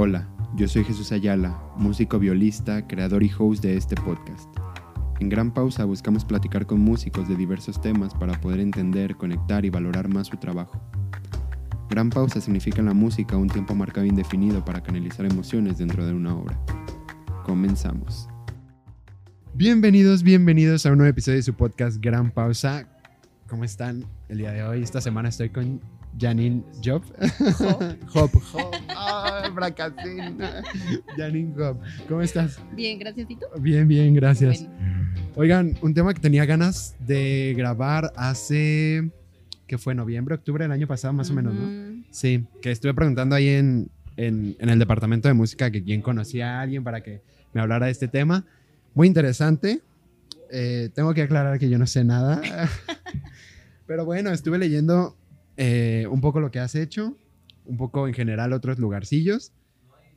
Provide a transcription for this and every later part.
Hola, yo soy Jesús Ayala, músico violista, creador y host de este podcast. En Gran Pausa buscamos platicar con músicos de diversos temas para poder entender, conectar y valorar más su trabajo. Gran pausa significa en la música un tiempo marcado e indefinido para canalizar emociones dentro de una obra. Comenzamos. Bienvenidos, bienvenidos a un nuevo episodio de su podcast Gran Pausa. ¿Cómo están el día de hoy? Esta semana estoy con Janine Job. Hop. Hop, Hop. Ah. Janine Job. ¿Cómo estás? Bien, gracias, ¿y tú? Bien, bien, gracias. Bueno, Oigan, un tema que tenía ganas de grabar hace, que fue noviembre, octubre del año pasado, más o menos, ¿no? Sí, que estuve preguntando ahí en, en, en el departamento de música que quién conocía a alguien para que me hablara de este tema. Muy interesante. Eh, tengo que aclarar que yo no sé nada. Pero bueno, estuve leyendo eh, un poco lo que has hecho, un poco en general otros lugarcillos.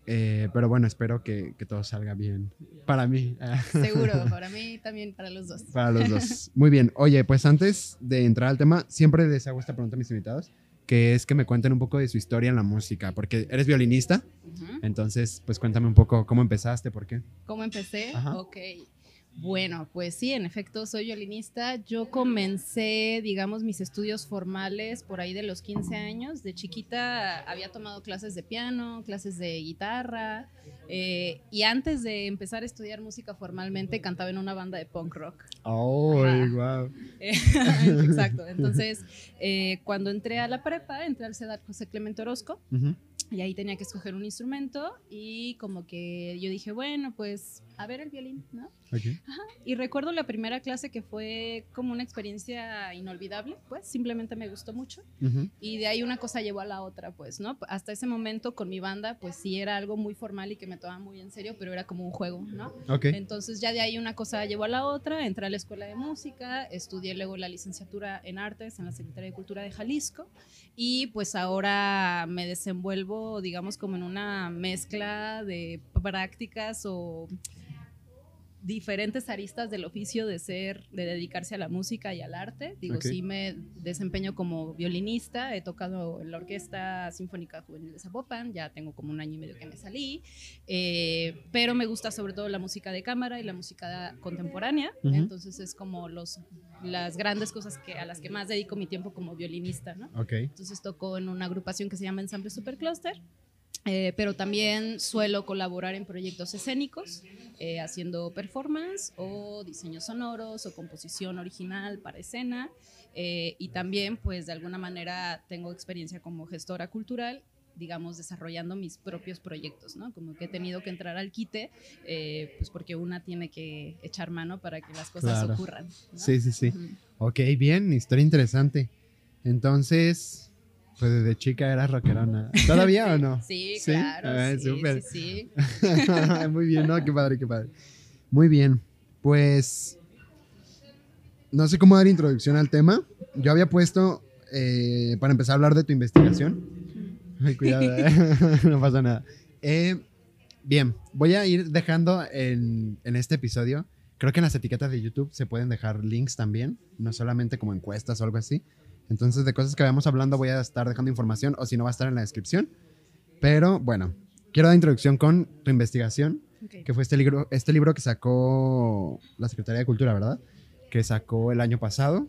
Eh, pero bueno, espero que, que todo salga bien para mí. Seguro, para mí también, para los dos. Para los dos. Muy bien. Oye, pues antes de entrar al tema, siempre les hago esta pregunta a mis invitados, que es que me cuenten un poco de su historia en la música, porque eres violinista, entonces pues cuéntame un poco cómo empezaste, por qué. ¿Cómo empecé? Ajá. Ok. Bueno, pues sí, en efecto, soy violinista. Yo comencé, digamos, mis estudios formales por ahí de los 15 años. De chiquita había tomado clases de piano, clases de guitarra. eh, y antes de empezar a estudiar música formalmente, cantaba en una banda de punk rock. Oh, wow. Exacto. Entonces, eh, cuando entré a la prepa, entré al CEDAR José Clemente Orozco y ahí tenía que escoger un instrumento y como que yo dije, bueno, pues a ver el violín, ¿no? Y recuerdo la primera clase que fue como una experiencia inolvidable, pues simplemente me gustó mucho y de ahí una cosa llevó a la otra, pues, ¿no? Hasta ese momento con mi banda, pues sí era algo muy formal y que me tomaba muy en serio, pero era como un juego, ¿no? Ok. Entonces ya de ahí una cosa llevó a la otra, entré a la escuela de música, estudié luego la licenciatura en artes en la Secretaría de Cultura de Jalisco y pues ahora me desenvuelvo, digamos, como en una mezcla de prácticas o diferentes aristas del oficio de ser, de dedicarse a la música y al arte. Digo, Ok. sí me desempeño como violinista, he tocado en la Orquesta Sinfónica Juvenil de Zapopan, ya tengo como un año y medio que me salí, eh, pero me gusta sobre todo la música de cámara y la música contemporánea, Ujú. entonces es como los, las grandes cosas que, a las que más dedico mi tiempo como violinista, ¿no? Ok. Entonces toco en una agrupación que se llama Ensamble Supercluster, eh, pero también suelo colaborar en proyectos escénicos, eh, haciendo performance o diseños sonoros o composición original para escena. eh, y también, pues de alguna manera, tengo experiencia como gestora cultural digamos, desarrollando mis propios proyectos, ¿no? Como que he tenido que entrar al quite, eh, pues porque una tiene que echar mano para que las cosas Claro. ocurran. ¿no? Sí, sí, sí. Ujú. Ok, bien, historia interesante. Entonces, pues desde chica eras rockerona. ¿Todavía o no? Sí, ¿Sí? claro. Ah, sí, súper. sí, sí. Muy bien, ¿no? Qué padre, qué padre. Muy bien. Pues no sé cómo dar introducción al tema. Yo había puesto, eh, para empezar a hablar de tu investigación. Ay, cuidado, eh. no pasa nada. Eh, bien, voy a ir dejando en, en este episodio. Creo que en las etiquetas de YouTube se pueden dejar links también, no solamente como encuestas o algo así. Entonces, de cosas que vayamos hablando, voy a estar dejando información o si no, va a estar en la descripción. Pero bueno, quiero dar introducción con tu investigación Ok. que fue este libro, este libro que sacó la Secretaría de Cultura, ¿verdad? Que sacó el año pasado,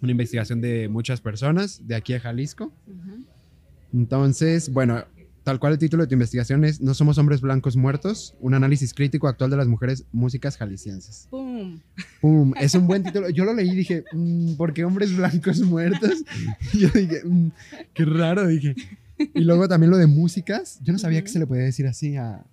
una investigación de muchas personas de aquí de Jalisco. Entonces, bueno, tal cual el título de tu investigación es No somos hombres blancos muertos, un análisis crítico actual de las mujeres músicas jaliscienses. ¡Pum! ¡Pum! Es un buen título. Yo lo leí y dije, mm, ¿por qué hombres blancos muertos? Y yo dije, mm, qué raro, dije. Y luego también lo de músicas. Yo no sabía que se le podía decir así a...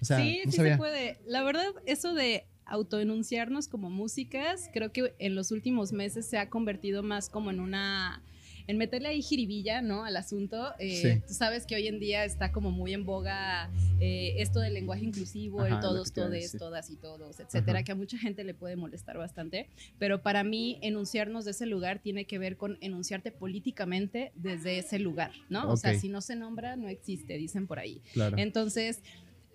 O sea, sí, no sí sabía. se puede. La verdad, eso de autoenunciarnos como músicas, creo que en los últimos meses se ha convertido más como en una en meterle ahí jiribilla, ¿no? Al asunto. Eh, Sí. Tú sabes que hoy en día está como muy en boga eh, esto del lenguaje inclusivo, Ajá, el todos, todes, todas y todos, etcétera, Ajá. que a mucha gente le puede molestar bastante. Pero para mí, enunciarnos de ese lugar tiene que ver con enunciarte políticamente desde ese lugar, ¿no? O sea, si no se nombra, no existe, dicen por ahí. Claro. Entonces,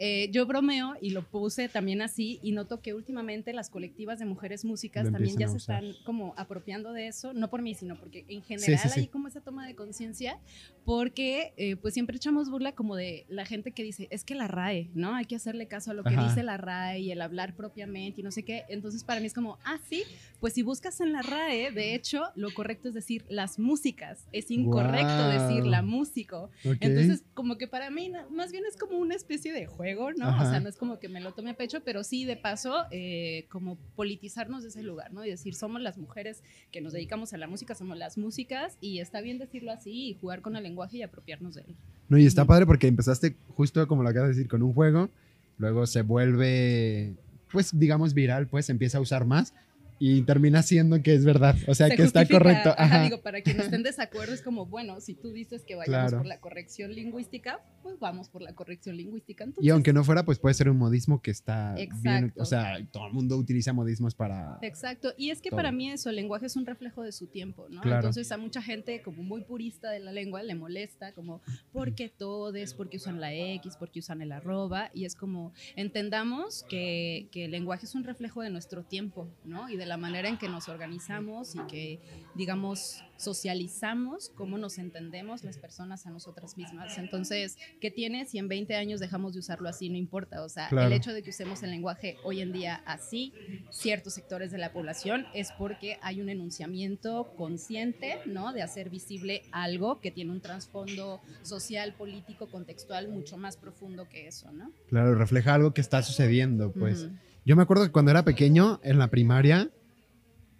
eh, yo bromeo y lo puse también así y noto que últimamente las colectivas de mujeres músicas también ya se están como apropiando de eso, no por mí, sino porque en general hay como esa toma de conciencia, porque eh, pues siempre echamos burla como de la gente que dice, es que la RAE, ¿no? Hay que hacerle caso a lo que dice la RAE y el hablar propiamente y no sé qué. Entonces para mí es como, ah, sí, pues si buscas en la RAE, de hecho, lo correcto es decir las músicas, es incorrecto decir la músico. Entonces como que para mí más bien es como una especie de juego ¿no? O sea, no es como que me lo tome a pecho, pero sí de paso, eh, como politizarnos de ese lugar, ¿no? Y decir, somos las mujeres que nos dedicamos a la música, somos las músicas, y está bien decirlo así y jugar con el lenguaje y apropiarnos de él. No, y está padre porque empezaste justo como lo acabas de decir, con un juego, luego se vuelve, pues digamos, viral, pues empieza a usar más y termina siendo que es verdad, o sea, que está correcto. Ajá. digo, para quienes estén en desacuerdo es como, bueno, si tú dices que vayamos por la corrección lingüística, pues vamos por la corrección lingüística. Y aunque no fuera, pues puede ser un modismo que está bien, o sea, todo el mundo utiliza modismos para... Exacto, y es que para mí eso, el lenguaje es un reflejo de su tiempo, ¿no? Entonces a mucha gente como muy purista de la lengua le molesta como, ¿por qué todes? ¿Por qué usan la X? ¿Por qué usan el arroba? Y es como, entendamos que, que el lenguaje es un reflejo de nuestro tiempo, ¿no? Y de la manera en que nos organizamos y que, digamos, socializamos cómo nos entendemos las personas a nosotras mismas. Entonces, ¿qué tiene si en 20 años dejamos de usarlo así? No importa. O sea, el hecho de que usemos el lenguaje hoy en día así, ciertos sectores de la población, es porque hay un enunciamiento consciente, ¿no? De hacer visible algo que tiene un trasfondo social, político, contextual mucho más profundo que eso, ¿no? Claro, refleja algo que está sucediendo, pues. Yo me acuerdo que cuando era pequeño, en la primaria,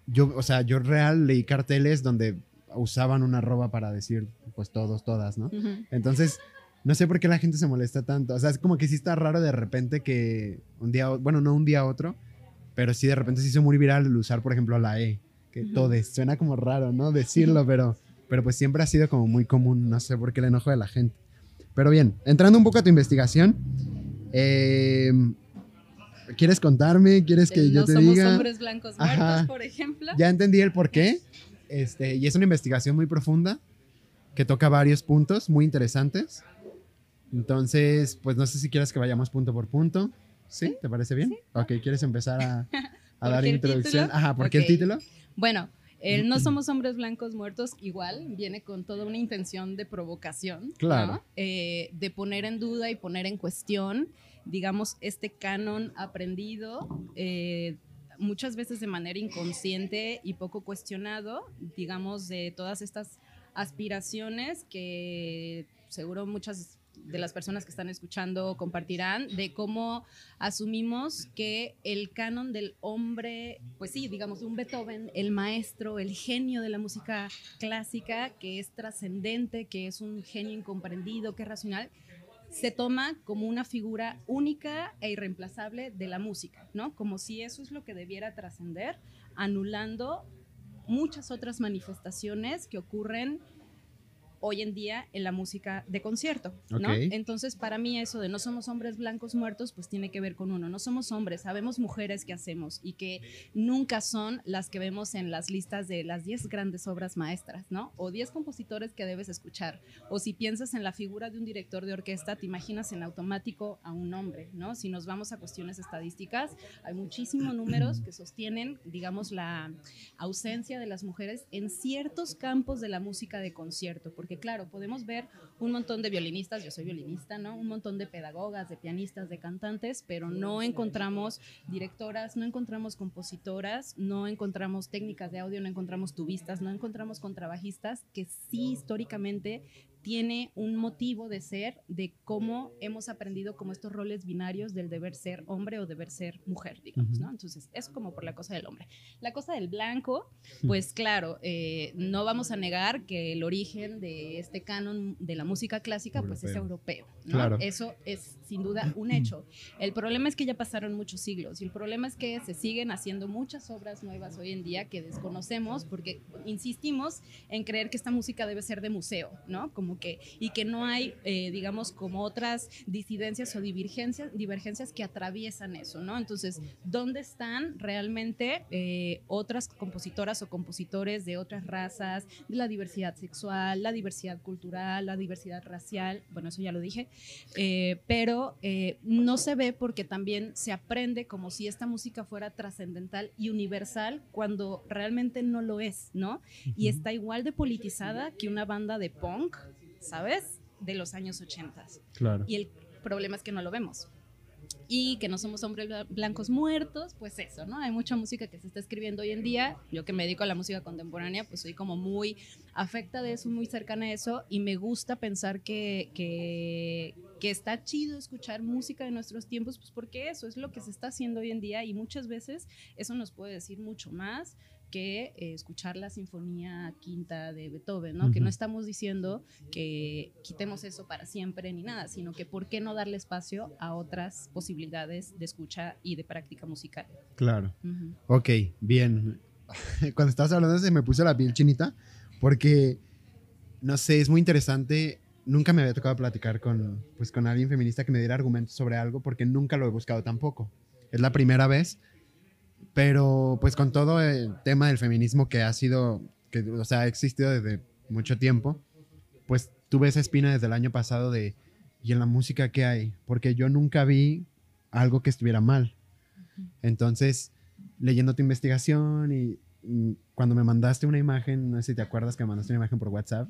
yo, o sea, yo real leí carteles donde usaban una arroba para decir, pues todos, todas, ¿no? Entonces, no sé por qué la gente se molesta tanto. O sea, es como que sí está raro de repente que un día, bueno, no un día a otro, pero sí de repente se hizo muy viral el usar, por ejemplo, la E, que todes. Suena como raro, ¿no? Decirlo, pero, pero pues siempre ha sido como muy común. No sé por qué el enojo de la gente. Pero bien, entrando un poco a tu investigación, eh, ¿Quieres contarme? ¿Quieres que yo te diga? Somos hombres blancos muertos, por ejemplo. Ya entendí el por qué. Este, y es una investigación muy profunda que toca varios puntos muy interesantes. Entonces, pues no sé si quieres que vayamos punto por punto. ¿Sí? ¿Te parece bien? Ok, ¿quieres empezar a, a dar introducción? Ajá, ¿por qué el título? Bueno, el No somos hombres blancos muertos igual viene con toda una intención de provocación, claro. Eh, de poner en duda y poner en cuestión digamos, este canon aprendido. Eh, muchas veces de manera inconsciente y poco cuestionado, digamos, de todas estas aspiraciones que seguro muchas de las personas que están escuchando compartirán de cómo asumimos que el canon del hombre, pues sí, digamos, un Beethoven, el maestro, el genio de la música clásica, que es trascendente, que es un genio incomprendido, que es racional, se toma como una figura única e irreemplazable de la música, ¿no? Como si eso es lo que debiera trascender, anulando muchas otras manifestaciones que ocurren hoy en día en la música de concierto, ¿no? Entonces, para mí eso de no somos hombres blancos muertos, pues tiene que ver con uno, no somos hombres, sabemos mujeres que hacemos y que nunca son las que vemos en las listas de las 10 grandes obras maestras, ¿no? O 10 compositores que debes escuchar, o si piensas en la figura de un director de orquesta, te imaginas en automático a un hombre, ¿no? Si nos vamos a cuestiones estadísticas, hay muchísimos números que sostienen, digamos, la ausencia de las mujeres en ciertos campos de la música de concierto, porque claro, podemos ver un montón de violinistas, yo soy violinista, ¿no? Un montón de pedagogas, de pianistas, de cantantes, pero no encontramos directoras, no encontramos compositoras, no encontramos técnicas de audio, no encontramos tubistas, no encontramos contrabajistas que sí históricamente tiene un motivo de ser de cómo hemos aprendido como estos roles binarios del deber ser hombre o deber ser mujer, digamos, ¿no? Entonces, es como por la cosa del hombre. La cosa del blanco, pues claro, eh, no vamos a negar que el origen de este canon de la música clásica, pues es europeo, ¿no? Eso es sin duda un hecho. El problema es que ya pasaron muchos siglos y el problema es que se siguen haciendo muchas obras nuevas hoy en día que desconocemos porque insistimos en creer que esta música debe ser de museo, ¿no? Como como que, y que no hay, eh, digamos, como otras disidencias o divergencias, divergencias que atraviesan eso, ¿no? Entonces, ¿dónde están realmente eh, otras compositoras o compositores de otras razas, de la diversidad sexual, la diversidad cultural, la diversidad racial? Bueno, eso ya lo dije, eh, pero no se ve porque también se aprende como si esta música fuera trascendental y universal cuando realmente no lo es, ¿no? Y está igual de politizada que una banda de punk, ¿sabes? De los años 80. Claro. Y el problema es que no lo vemos. Y que no somos hombres blancos muertos, pues eso, ¿no? Hay mucha música que se está escribiendo hoy en día. Yo que me dedico a la música contemporánea, pues soy como muy afecta de eso, muy cercana a eso. Y me gusta pensar que, que, que está chido escuchar música de nuestros tiempos, pues porque eso es lo que se está haciendo hoy en día. Y muchas veces eso nos puede decir mucho más que eh, escuchar la sinfonía quinta de Beethoven, ¿no? Que no estamos diciendo que quitemos eso para siempre ni nada, sino que por qué no darle espacio a otras posibilidades de escucha y de práctica musical. Claro. Ok, bien. Cuando estabas hablando se me puso la piel chinita porque, no sé, es muy interesante. Nunca me había tocado platicar con, pues, con alguien feminista que me diera argumentos sobre algo porque nunca lo he buscado tampoco. Es la primera vez pero pues con todo el tema del feminismo que ha sido, que, o sea, ha existido desde mucho tiempo, pues tuve esa espina desde el año pasado de, ¿y en la música qué hay? Porque yo nunca vi algo que estuviera mal. Entonces, leyendo tu investigación y, cuando me mandaste una imagen, no sé si te acuerdas que me mandaste una imagen por WhatsApp,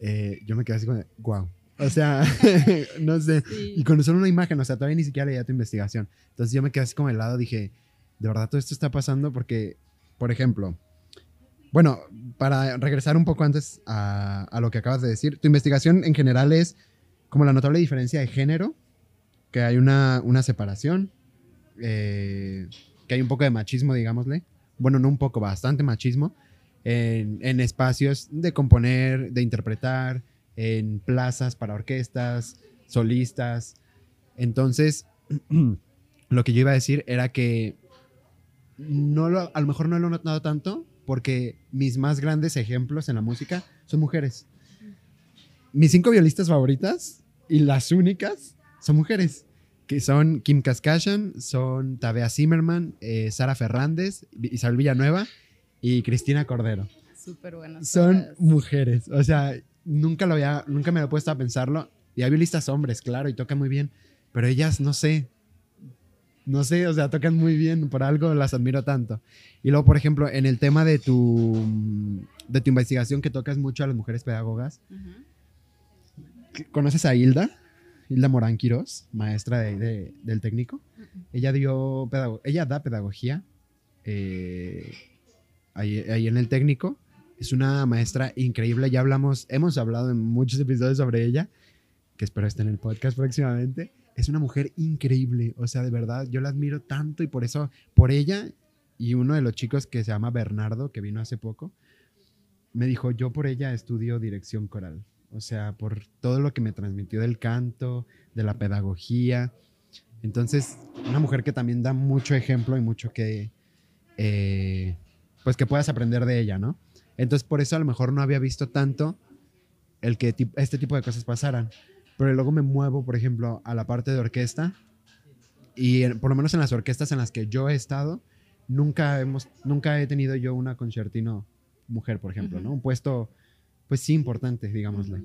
eh, yo me quedé así como, wow. O sea, no sé. Y con solo una imagen, o sea, todavía ni siquiera leía tu investigación. Entonces yo me quedé así como helado, dije, de verdad todo esto está pasando porque, por ejemplo, bueno, para regresar un poco antes a, lo que acabas de decir, tu investigación en general es como la notable diferencia de género, que hay una, separación, eh, que hay un poco de machismo, digámosle, bueno, no un poco, bastante machismo, en, en espacios de componer, de interpretar, en plazas para orquestas, solistas. Entonces, lo que yo iba a decir era que no a lo mejor no lo he notado tanto porque mis más grandes ejemplos en la música son mujeres. Mis cinco violistas favoritas y las únicas son mujeres, que son Kim Kaskashian, son Tabea Zimmerman, eh, Sara Fernández, Isabel Villanueva y Cristina Cordero. Súper buenas. Son mujeres, o sea, nunca lo había, nunca me había puesto a pensarlo. Y hay violistas hombres, claro, y tocan muy bien, pero ellas, no sé, no sé, o sea, tocan muy bien, por algo las admiro tanto. Y luego, por ejemplo, en el tema de tu, de tu investigación que tocas mucho a las mujeres pedagogas, ¿conoces a Hilda? Hilda Morán Quirós, maestra de, del técnico. Ella dio ella da pedagogía eh, ahí, ahí en el técnico. Es una maestra increíble. Ya hablamos, hemos hablado en muchos episodios sobre ella, que espero esté en el podcast próximamente es una mujer increíble, o sea, de verdad, yo la admiro tanto y por eso, por ella y uno de los chicos que se llama Bernardo, que vino hace poco, me dijo, yo por ella estudio dirección coral, o sea, por todo lo que me transmitió del canto, de la pedagogía. Entonces, una mujer que también da mucho ejemplo y mucho que, eh, pues que puedas aprender de ella, ¿no? Entonces, por eso a lo mejor no había visto tanto el que este tipo de cosas pasaran pero luego me muevo, por ejemplo, a la parte de orquesta y por lo menos en las orquestas en las que yo he estado, nunca, hemos, nunca he tenido yo una concertino mujer, por ejemplo, ¿no? Un puesto, pues sí, importante, digámosle.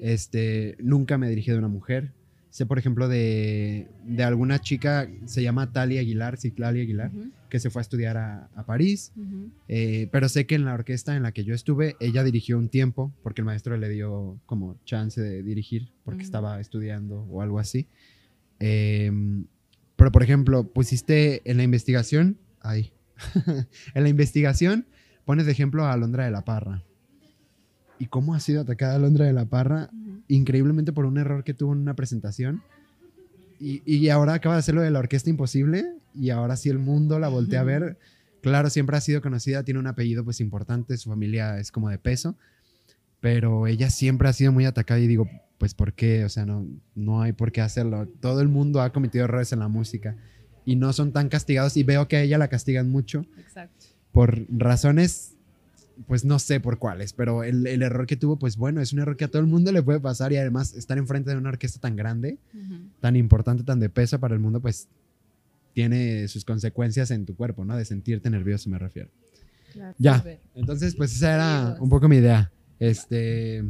Este, nunca me he dirigido a una mujer. Sé, por ejemplo, de, de alguna chica, se llama Talia Aguilar, Ciclalia Aguilar, que se fue a estudiar a, a París. Eh, pero sé que en la orquesta en la que yo estuve, ella dirigió un tiempo, porque el maestro le dio como chance de dirigir, porque estaba estudiando o algo así. Em, pero, por ejemplo, pusiste en la investigación, ahí, en la investigación pones de ejemplo a Alondra de la Parra. ¿Y cómo ha sido atacada Alondra de la Parra? increíblemente por un error que tuvo en una presentación. Y, y, ahora acaba de hacerlo de la Orquesta Imposible y ahora sí el mundo la voltea a ver. Claro, siempre ha sido conocida, tiene un apellido pues importante, su familia es como de peso, pero ella siempre ha sido muy atacada y digo, pues ¿por qué? O sea, no, no hay por qué hacerlo. Todo el mundo ha cometido errores en la música y no son tan castigados y veo que a ella la castigan mucho. Por razones pues no sé por cuáles, pero el, el, error que tuvo, pues bueno, es un error que a todo el mundo le puede pasar y además estar enfrente de una orquesta tan grande, tan importante, tan de peso para el mundo, pues tiene sus consecuencias en tu cuerpo, ¿no? De sentirte nervioso, me refiero. ya, entonces pues esa era un poco mi idea. Este,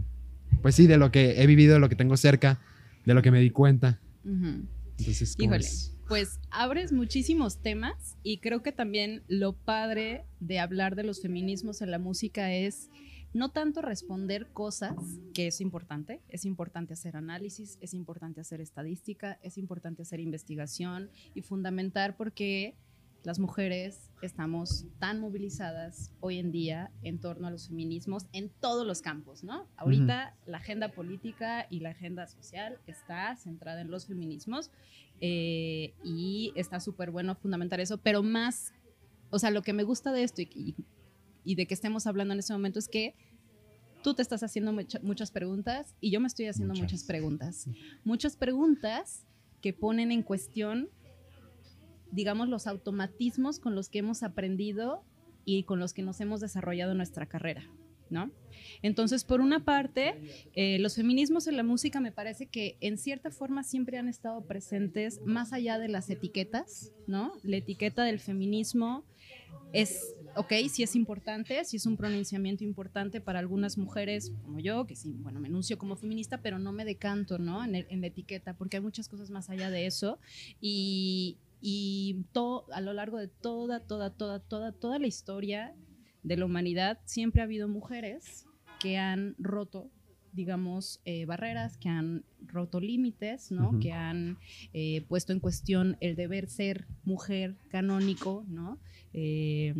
pues sí, de lo que he vivido, de lo que tengo cerca, de lo que me di cuenta. Entonces, Híjole pues abres muchísimos temas y creo que también lo padre de hablar de los feminismos en la música es no tanto responder cosas, que es importante, es importante hacer análisis, es importante hacer estadística, es importante hacer investigación y fundamentar porque las mujeres estamos tan movilizadas hoy en día en torno a los feminismos en todos los campos, ¿no? Ahorita la agenda política y la agenda social está centrada en los feminismos eh, y está súper bueno fundamentar eso, pero más, o sea, lo que me gusta de esto y, y, de que estemos hablando en este momento es que tú te estás haciendo muchas preguntas y yo me estoy haciendo muchas, muchas preguntas. Muchas preguntas que ponen en cuestión digamos, los automatismos con los que hemos aprendido y con los que nos hemos desarrollado en nuestra carrera, ¿no? Entonces, por una parte, eh, los feminismos en la música me parece que en cierta forma siempre han estado presentes más allá de las etiquetas, ¿no? La etiqueta del feminismo es, ok, sí es importante, sí es un pronunciamiento importante para algunas mujeres como yo, que sí, bueno, me enuncio como feminista, pero no me decanto, ¿no? En, en la etiqueta, porque hay muchas cosas más allá de eso. Y, y todo, a lo largo de toda, toda, toda, toda, toda la historia de la humanidad, siempre ha habido mujeres que han roto digamos, eh, barreras, que han roto límites, ¿no? Que han eh, puesto en cuestión el deber ser mujer canónico, ¿no? Eh,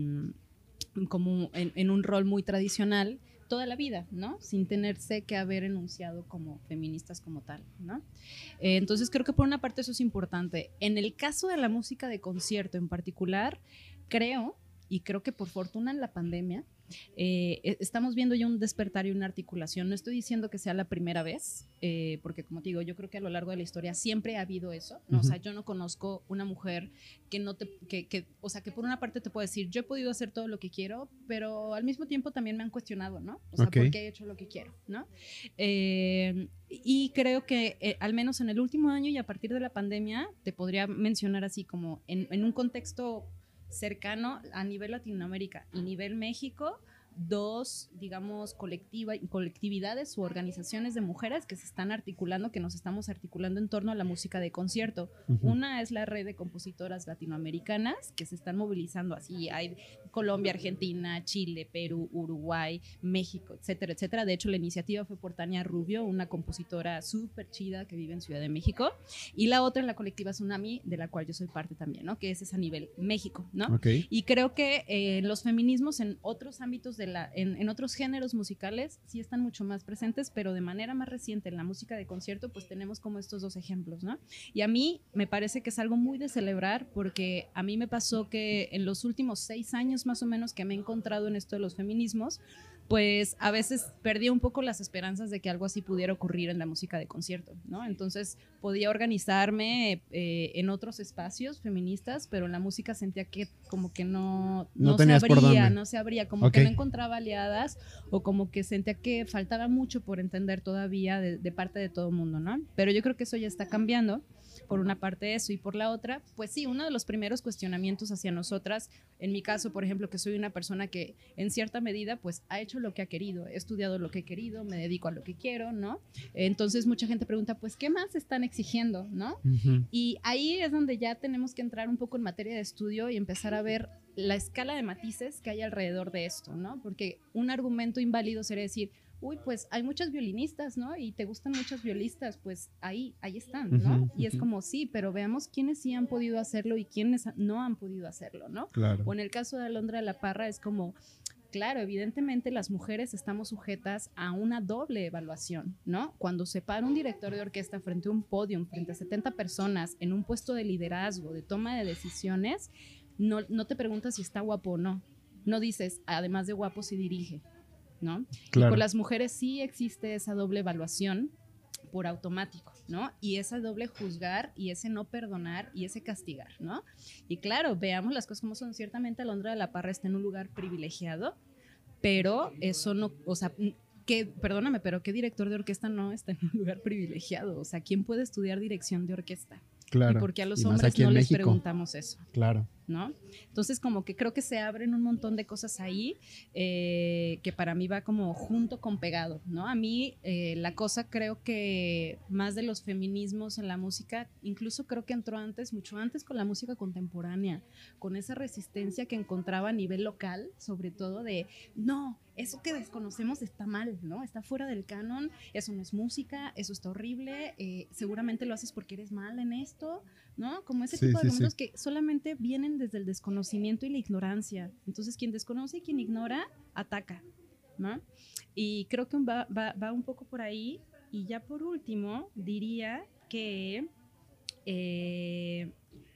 como en, un rol muy tradicional toda la vida, ¿no? Sin tenerse que haber enunciado como feministas como tal, ¿no? Eh, entonces creo que por una parte eso es importante. En el caso de la música de concierto en particular, creo, y creo que por fortuna en la pandemia, eh, e, estamos viendo ya un despertar y una articulación. No estoy diciendo que sea la primera vez, eh, porque como te digo, yo creo que a lo largo de la historia siempre ha habido eso. ¿no? O sea, yo no conozco una mujer que no te, que, que, o sea, que por una parte te puede decir, yo he podido hacer todo lo que quiero, pero al mismo tiempo también me han cuestionado, ¿no? O sea, ¿por qué he hecho lo que quiero, ¿no? Eh, y creo que al menos en el último año y a partir de la pandemia, te podría mencionar así como en, en un contexto cercano a nivel Latinoamérica y nivel México, dos, digamos, colectiva, colectividades u organizaciones de mujeres que se están articulando, que nos estamos articulando en torno a la música de concierto. Una es la red de compositoras latinoamericanas que se están movilizando así. Hay Colombia, Argentina, Chile, Perú, Uruguay, México, etcétera, etcétera. De hecho, la iniciativa fue por Tania Rubio, una compositora súper chida que vive en Ciudad de México. Y la otra es la colectiva Tsunami, de la cual yo soy parte también, ¿no? Que es a nivel México, ¿no? Y creo que eh, los feminismos en otros ámbitos de en, otros géneros musicales sí están mucho más presentes, pero de manera más reciente en la música de concierto, pues tenemos como estos dos ejemplos, ¿no? Y a mí me parece que es algo muy de celebrar porque a mí me pasó que en los últimos seis años más o menos que me he encontrado en esto de los feminismos, pues a veces perdía un poco las esperanzas de que algo así pudiera ocurrir en la música de concierto, ¿no? Entonces podía organizarme eh, en otros espacios feministas, pero en la música sentía que como que no, no, se abría, no se abría, como que no encontraba aliadas o como que sentía que faltaba mucho por entender todavía de, de parte de todo el mundo, ¿no? Pero yo creo que eso ya está cambiando por una parte eso y por la otra, pues sí, uno de los primeros cuestionamientos hacia nosotras, en mi caso, por ejemplo, que soy una persona que en cierta medida pues ha hecho lo que ha querido, he estudiado lo que he querido, me dedico a lo que quiero, ¿no? Entonces mucha gente pregunta, pues, ¿qué más están exigiendo, ¿no? Y ahí es donde ya tenemos que entrar un poco en materia de estudio y empezar a ver la escala de matices que hay alrededor de esto, ¿no? Porque un argumento inválido sería decir, uy, pues hay muchas violinistas, ¿no? Y te gustan muchas violistas, pues ahí, ahí están, ¿no? y es como, sí, pero veamos quiénes sí han podido hacerlo y quiénes no han podido hacerlo, ¿no? Claro. O en el caso de Alondra de la Parra es como, claro, evidentemente las mujeres estamos sujetas a una doble evaluación, ¿no? Cuando se para un director de orquesta frente a un podio, frente a 70 personas, en un puesto de liderazgo, de toma de decisiones, no, no te preguntas si está guapo o no. No dices, además de guapo, si dirige, ¿no? Y con las mujeres sí existe esa doble evaluación por automático, ¿no? Y esa doble juzgar y ese no perdonar y ese castigar, ¿no? Y claro, veamos las cosas como son. Ciertamente Alondra de la Parra está en un lugar privilegiado, pero eso no, o sea, que, perdóname, pero ¿qué director de orquesta no está en un lugar privilegiado? O sea, ¿quién puede estudiar dirección de orquesta? Claro. ¿Y por qué a los hombres no les preguntamos eso? Claro. ¿No? Entonces como que creo que se abren un montón de cosas ahí eh, que para mí va como junto con pegado, ¿no? A mí eh, la cosa creo que más de los feminismos en la música, incluso creo que entró antes, mucho antes con la música contemporánea, con esa resistencia que encontraba a nivel local, sobre todo de, no, eso que desconocemos está mal, ¿no? Está fuera del canon, eso no es música, eso está horrible, eh, seguramente lo haces porque eres mal en esto, ¿no? Como ese tipo de argumentos que solamente vienen desde el desconocimiento y la ignorancia. Entonces, quien desconoce y quien ignora, ataca, ¿no? Y creo que va, va, un poco por ahí. Y ya por último, diría que eh,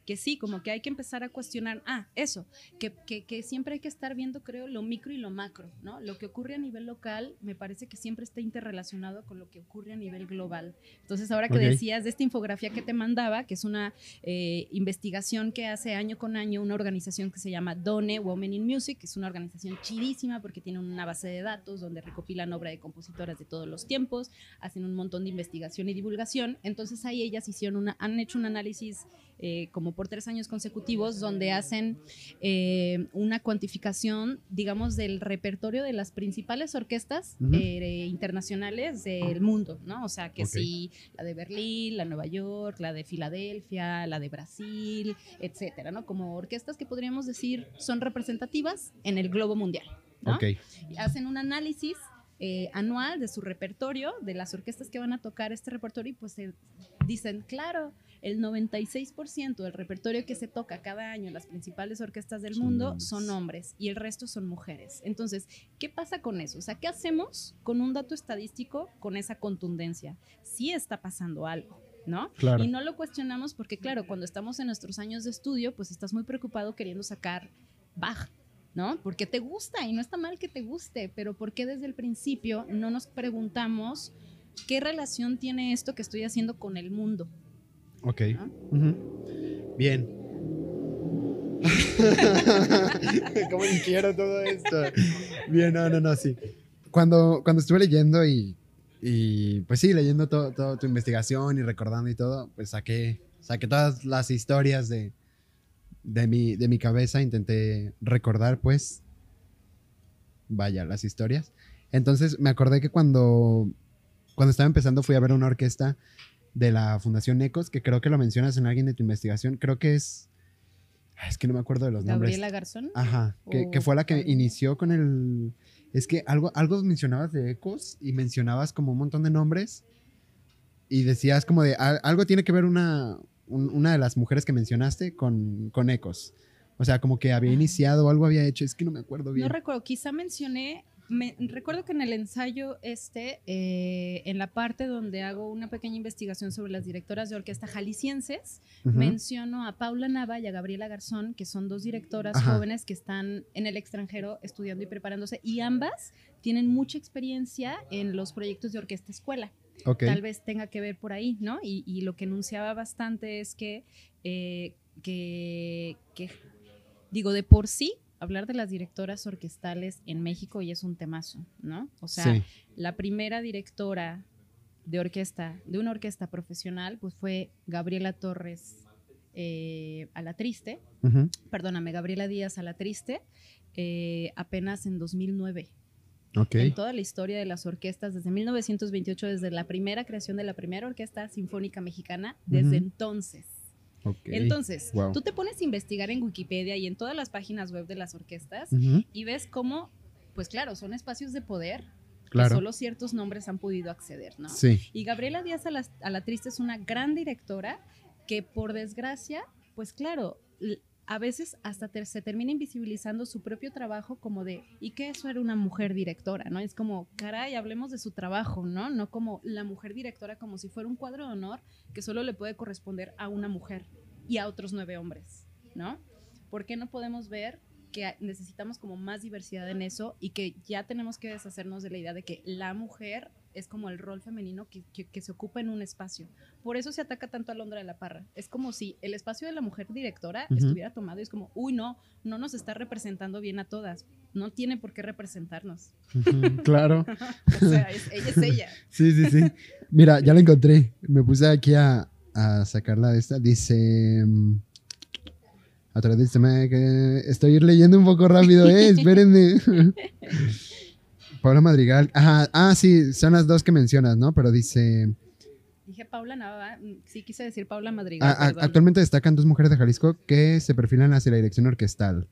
que sí, como que hay que empezar a cuestionar, ah, eso, que, que, siempre hay que estar viendo, creo, lo micro y lo macro, ¿no? Lo que ocurre a nivel local me parece que siempre está interrelacionado con lo que ocurre a nivel global. Entonces, ahora que decías de esta infografía que te mandaba, que es una eh, investigación que hace año con año una organización que se llama Done Women in Music, que es una organización chidísima porque tiene una base de datos donde recopilan obra de compositoras de todos los tiempos, hacen un montón de investigación y divulgación. Entonces, ahí ellas hicieron una, han hecho un análisis eh, como por tres años consecutivos, donde hacen eh, una cuantificación, digamos, del repertorio de las principales orquestas eh, internacionales del mundo, ¿no? O sea, que sí, la de Berlín, la de Nueva York, la de Filadelfia, la de Brasil, etcétera, ¿no? Como orquestas que podríamos decir son representativas en el globo mundial. ¿no? Hacen un análisis anual de su repertorio, de las orquestas que van a tocar este repertorio, y pues dicen, claro, el 96% del repertorio que se toca cada año en las principales orquestas del mundo son hombres y el resto son mujeres. Entonces, ¿qué pasa con eso? O sea, ¿qué hacemos con un dato estadístico con esa contundencia? Sí está pasando algo. ¿no? Y no lo cuestionamos porque, claro, cuando estamos en nuestros años de estudio, pues estás muy preocupado queriendo sacar Bach, ¿no? Porque te gusta y no está mal que te guste, pero ¿por qué desde el principio no nos preguntamos qué relación tiene esto que estoy haciendo con el mundo? Ok. Bien. ¿Cómo quiero todo esto? Bien, no, no, no, sí. Cuando, cuando estuve leyendo y, y pues sí, leyendo toda tu investigación y recordando y todo, pues saqué, saqué todas las historias de, de, mi, de mi cabeza, intenté recordar, pues, vaya, las historias. Entonces me acordé que cuando, cuando estaba empezando fui a ver una orquesta de la Fundación Ecos, que creo que lo mencionas en alguien de tu investigación. Creo que es. Es que no me acuerdo de los nombres. Gabriela Garzón. Ajá, que, fue la que inició con el. Es que algo, algo mencionabas de Ecos y mencionabas como un montón de nombres y decías como de algo tiene que ver una, una de las mujeres que mencionaste con, con Ecos. O sea, como que había iniciado o algo había hecho, es que no me acuerdo bien. No recuerdo, quizá mencioné me, recuerdo que en el ensayo este, eh, en la parte donde hago una pequeña investigación sobre las directoras de orquesta jaliscienses, menciono a Paula Nava y a Gabriela Garzón, que son dos directoras jóvenes que están en el extranjero estudiando y preparándose, y ambas tienen mucha experiencia en los proyectos de orquesta escuela. Tal vez tenga que ver por ahí, ¿no? Y, lo que enunciaba bastante es que, eh, que, que, digo, de por sí, hablar de las directoras orquestales en México y es un temazo, ¿no? O sea, la primera directora de orquesta, de una orquesta profesional, pues fue Gabriela Torres eh, a la Triste, perdóname, Gabriela Díaz a la Triste, eh, apenas en 2009. Okay. En toda la historia de las orquestas, desde 1928, desde la primera creación de la primera orquesta sinfónica mexicana, desde entonces. Entonces, tú te pones a investigar en Wikipedia y en todas las páginas web de las orquestas y ves cómo, pues claro, son espacios de poder que solo ciertos nombres han podido acceder, ¿no? Sí. Y Gabriela Díaz a la, a la Triste es una gran directora que por desgracia, pues claro, a veces hasta se termina invisibilizando su propio trabajo como de, ¿y qué eso era una mujer directora? ¿no? Es como, caray, hablemos de su trabajo, ¿no? No como la mujer directora como si fuera un cuadro de honor que solo le puede corresponder a una mujer y a otros nueve hombres, ¿no? ¿Por qué no podemos ver que necesitamos como más diversidad en eso y que ya tenemos que deshacernos de la idea de que la mujer es como el rol femenino que, que, se ocupa en un espacio. Por eso se ataca tanto a Londra de la Parra. Es como si el espacio de la mujer directora estuviera tomado y es como, uy, no, no nos está representando bien a todas. No tiene por qué representarnos. claro. o sea, ella es ella. sí, sí, sí. Mira, ya la encontré. Me puse aquí a, a sacarla de esta. Dice... Mm, a través de que estoy leyendo un poco rápido, eh, espérenme. Paula Madrigal. Ajá, ah, sí, son las dos que mencionas, ¿no? Pero dice. Dije Paula Nava, mm, sí quise decir Paula Madrigal. actualmente destacan dos mujeres de Jalisco que se perfilan hacia la dirección orquestal.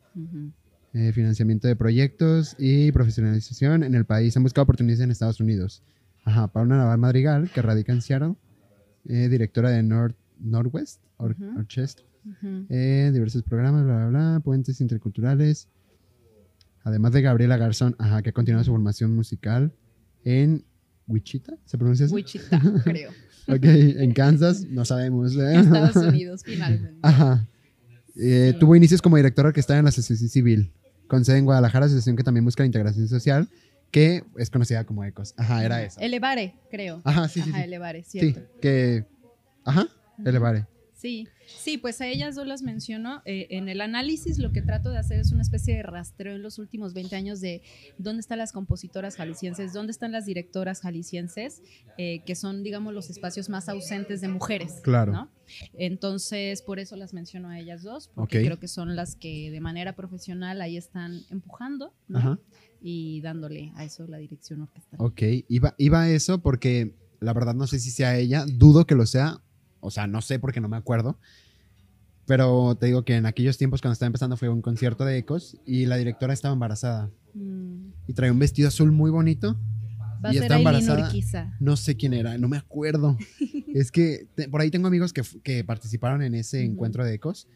Eh, financiamiento de proyectos y profesionalización en el país. Han buscado oportunidades en Estados Unidos. Ajá, Paula Naval Madrigal, que radica en Seattle, eh, directora de North, Northwest Orchestra. Eh, diversos programas, bla, bla, bla, puentes interculturales. Además de Gabriela Garzón, ajá, que ha continuado su formación musical en Wichita, ¿se pronuncia así? Wichita, creo. ok, en Kansas, no sabemos. ¿eh? Estados Unidos, finalmente. Ajá. Eh, tuvo inicios como directora orquestal en la Asociación Civil, con sede en Guadalajara, asociación que también busca la integración social, que es conocida como ECOS. Ajá, era eso. Elevare, creo. Ajá, sí, sí. Ajá, Elevare, cierto. Sí, que... Ajá, Elevare. Sí, sí, pues a ellas dos las menciono. Eh, en el análisis lo que trato de hacer es una especie de rastreo en los últimos 20 años de dónde están las compositoras jaliscienses, dónde están las directoras jaliscienses, eh, que son, digamos, los espacios más ausentes de mujeres. Claro. Entonces, por eso las menciono a ellas dos, porque creo que son las que de manera profesional ahí están empujando y dándole a eso la dirección orquestal. Ok, iba, iba a eso porque la verdad no sé si sea ella, dudo que lo sea o sea, no sé porque no me acuerdo. Pero te digo que en aquellos tiempos cuando estaba empezando fue un concierto de ecos y la directora estaba embarazada. Mm. Y traía un vestido azul muy bonito. y está embarazada. No sé quién era, no me acuerdo. es que por ahí tengo amigos que, participaron en ese encuentro de ecos.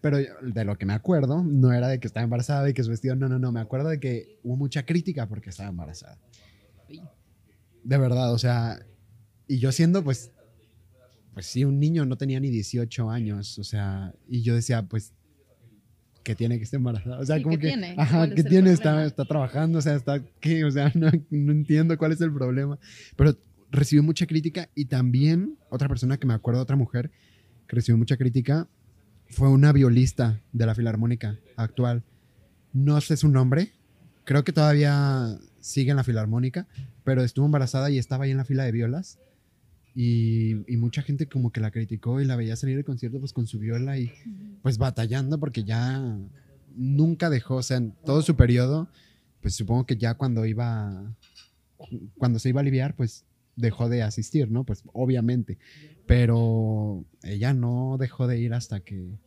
Pero de lo que me acuerdo, no era de que estaba embarazada y que su vestido, no, no, no, me acuerdo de que hubo mucha crítica porque estaba embarazada. De verdad, o sea, y yo siendo pues pues sí, un niño no tenía ni 18 años, o sea, y yo decía, pues, que tiene que estar embarazada, o sea, como que, tiene? ajá, ¿qué tiene? Está, está, trabajando, o sea, está, ¿qué? O sea, no, no entiendo cuál es el problema, pero recibió mucha crítica y también otra persona que me acuerdo, otra mujer que recibió mucha crítica, fue una violista de la Filarmónica actual. No sé su nombre, creo que todavía sigue en la Filarmónica, pero estuvo embarazada y estaba ahí en la fila de violas y, mucha gente como que la criticó y la veía salir de concierto pues con su viola y pues batallando porque ya nunca dejó, o sea, en todo su periodo, pues supongo que ya cuando iba, cuando se iba a aliviar, pues dejó de asistir, ¿no? Pues obviamente, pero ella no dejó de ir hasta que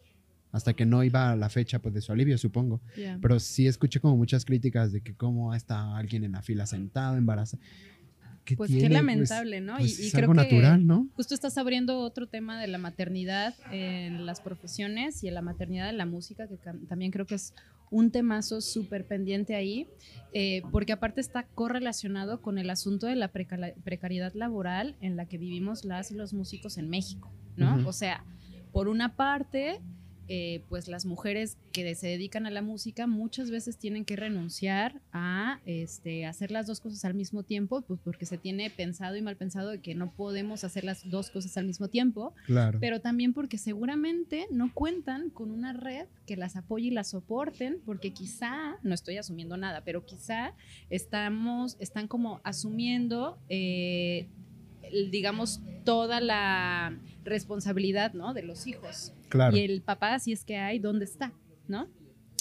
hasta que no iba a la fecha pues de su alivio, supongo. Pero sí escuché como muchas críticas de que cómo está alguien en la fila sentado, embarazada pues qué pues, lamentable, ¿no? Pues y, creo natural, que ¿no? justo estás abriendo otro tema de la maternidad en las profesiones y en la maternidad en la música, que también creo que es un temazo súper pendiente ahí, eh, porque aparte está correlacionado con el asunto de la precariedad laboral en la que vivimos las y los músicos en México, ¿no? O sea, por una parte, eh, pues las mujeres que se dedican a la música muchas veces tienen que renunciar a este, hacer las dos cosas al mismo tiempo, pues porque se tiene pensado y mal pensado de que no podemos hacer las dos cosas al mismo tiempo, claro. pero también porque seguramente no cuentan con una red que las apoye y las soporten, porque quizá, no estoy asumiendo nada, pero quizá estamos, están como asumiendo eh, digamos, toda la responsabilidad, ¿no? De los hijos. Y el papá, si es que hay, ¿dónde está? ¿No?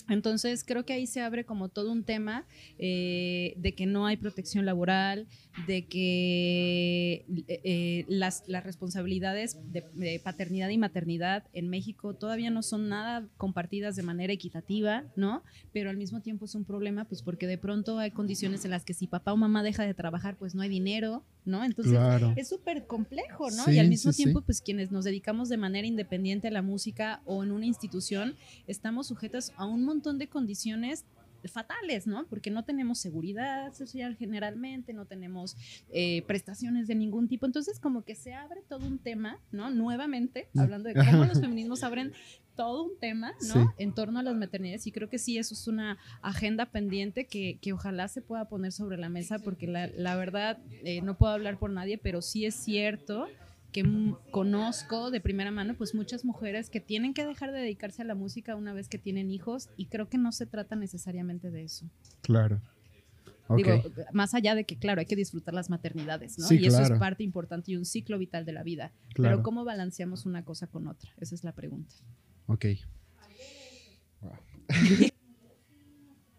Entonces creo que ahí se abre como todo un tema eh, de que no hay protección laboral, de que eh, eh, las, las, responsabilidades de, paternidad y maternidad en México todavía no son nada compartidas de manera equitativa, ¿no? Pero al mismo tiempo es un problema, pues porque de pronto hay condiciones en las que si papá o mamá deja de trabajar, pues no hay dinero, ¿no? Entonces es súper complejo, ¿no? y al mismo tiempo, pues quienes nos dedicamos de manera independiente a la música o en una institución, estamos sujetos a un montón de condiciones fatales, ¿no? Porque no tenemos seguridad social generalmente, no tenemos eh, prestaciones de ningún tipo. Entonces, como que se abre todo un tema, ¿no? Nuevamente, mm. hablando de cómo los feminismos abren todo un tema, ¿no? En torno a las maternidades y creo que sí, eso es una agenda pendiente que, que ojalá se pueda poner sobre la mesa porque la, la verdad, eh, no puedo hablar por nadie, pero sí es cierto que conozco de primera mano, pues muchas mujeres que tienen que dejar de dedicarse a la música una vez que tienen hijos y creo que no se trata necesariamente de eso. Claro. Digo, más allá de que, claro, hay que disfrutar las maternidades, ¿no? y eso es parte importante y un ciclo vital de la vida. Pero ¿cómo balanceamos una cosa con otra? Esa es la pregunta. Ok.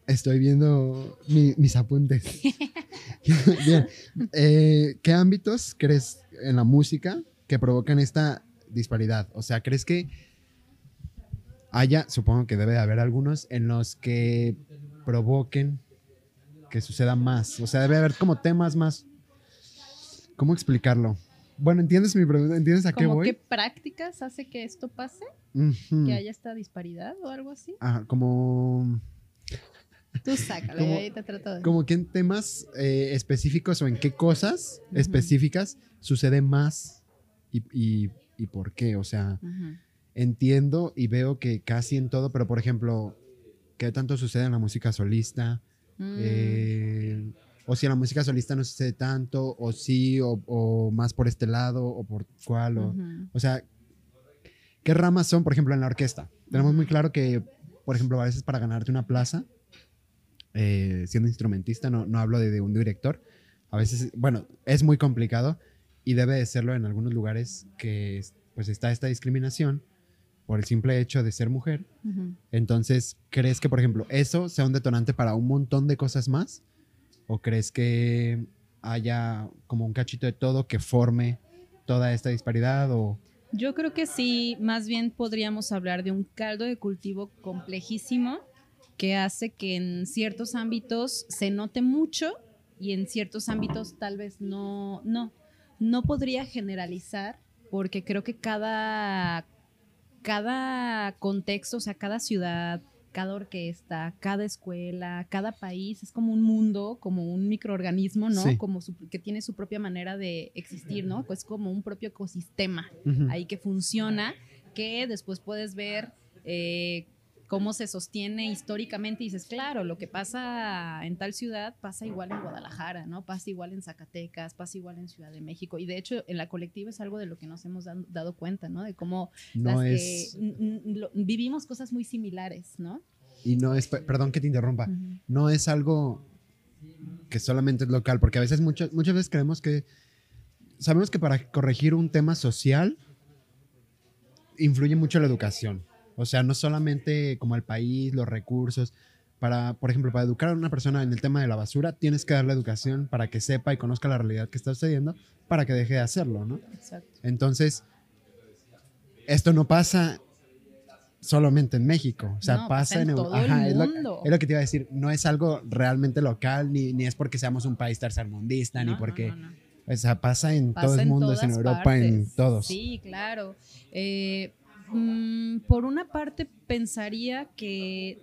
Estoy viendo mis apuntes. Bien. Eh, ¿Qué ámbitos crees en la música que provocan esta disparidad? O sea, ¿crees que haya, supongo que debe de haber algunos, en los que provoquen que suceda más? O sea, debe haber como temas más... ¿Cómo explicarlo? Bueno, ¿entiendes mi pregunta? ¿Entiendes a qué voy? ¿Qué prácticas hace que esto pase? ¿Que haya esta disparidad o algo así? Ah, como Tú sácalo, ahí te trato de... Como que en temas eh, específicos o en qué cosas específicas sucede más y, por qué. O sea, entiendo y veo que casi en todo, pero por ejemplo, ¿qué tanto sucede en la música solista? Mm. Eh, o si en la música solista no sucede tanto, o sí, o, más por este lado, o por cuál. O, o sea, ¿qué ramas son, por ejemplo, en la orquesta? Tenemos muy claro que, por ejemplo, a veces para ganarte una plaza, eh, siendo instrumentista, no, no hablo de, un director. A veces, bueno, es muy complicado y debe de serlo en algunos lugares que pues está esta discriminación por el simple hecho de ser mujer. Entonces, ¿crees que, por ejemplo, eso sea un detonante para un montón de cosas más? ¿O crees que haya como un cachito de todo que forme toda esta disparidad? O... Yo creo que sí, más bien podríamos hablar de un caldo de cultivo complejísimo que hace que en ciertos ámbitos se note mucho y en ciertos ámbitos tal vez no, no, no podría generalizar porque creo que cada, cada contexto, o sea, cada ciudad, cada orquesta, cada escuela, cada país es como un mundo, como un microorganismo, ¿no? Como que tiene su propia manera de existir, ¿no? Pues como un propio ecosistema ahí que funciona, que después puedes ver eh, cómo se sostiene históricamente y dices, claro, lo que pasa en tal ciudad pasa igual en Guadalajara, ¿no? Pasa igual en Zacatecas, pasa igual en Ciudad de México. Y de hecho, en la colectiva es algo de lo que nos hemos dado cuenta, ¿no? De cómo vivimos cosas muy similares, ¿no? Y no es, perdón que te interrumpa, no es algo que solamente es local, porque a veces, muchas, muchas veces creemos que, sabemos que para corregir un tema social, influye mucho la educación o sea, no solamente como el país, los recursos. Para, por ejemplo, para educar a una persona en el tema de la basura, tienes que darle educación para que sepa y conozca la realidad que está sucediendo para que deje de hacerlo, ¿no? Exacto. Entonces, esto no pasa solamente en México, o sea, pasa, en, todo el mundo. Es lo, que te iba a decir, no es algo realmente local, ni, ni es porque seamos un país tercermundista, ni porque... o sea, pasa en todo el mundo, en, en Europa, en todos. Sí, claro. Eh, Mm, por una parte, pensaría que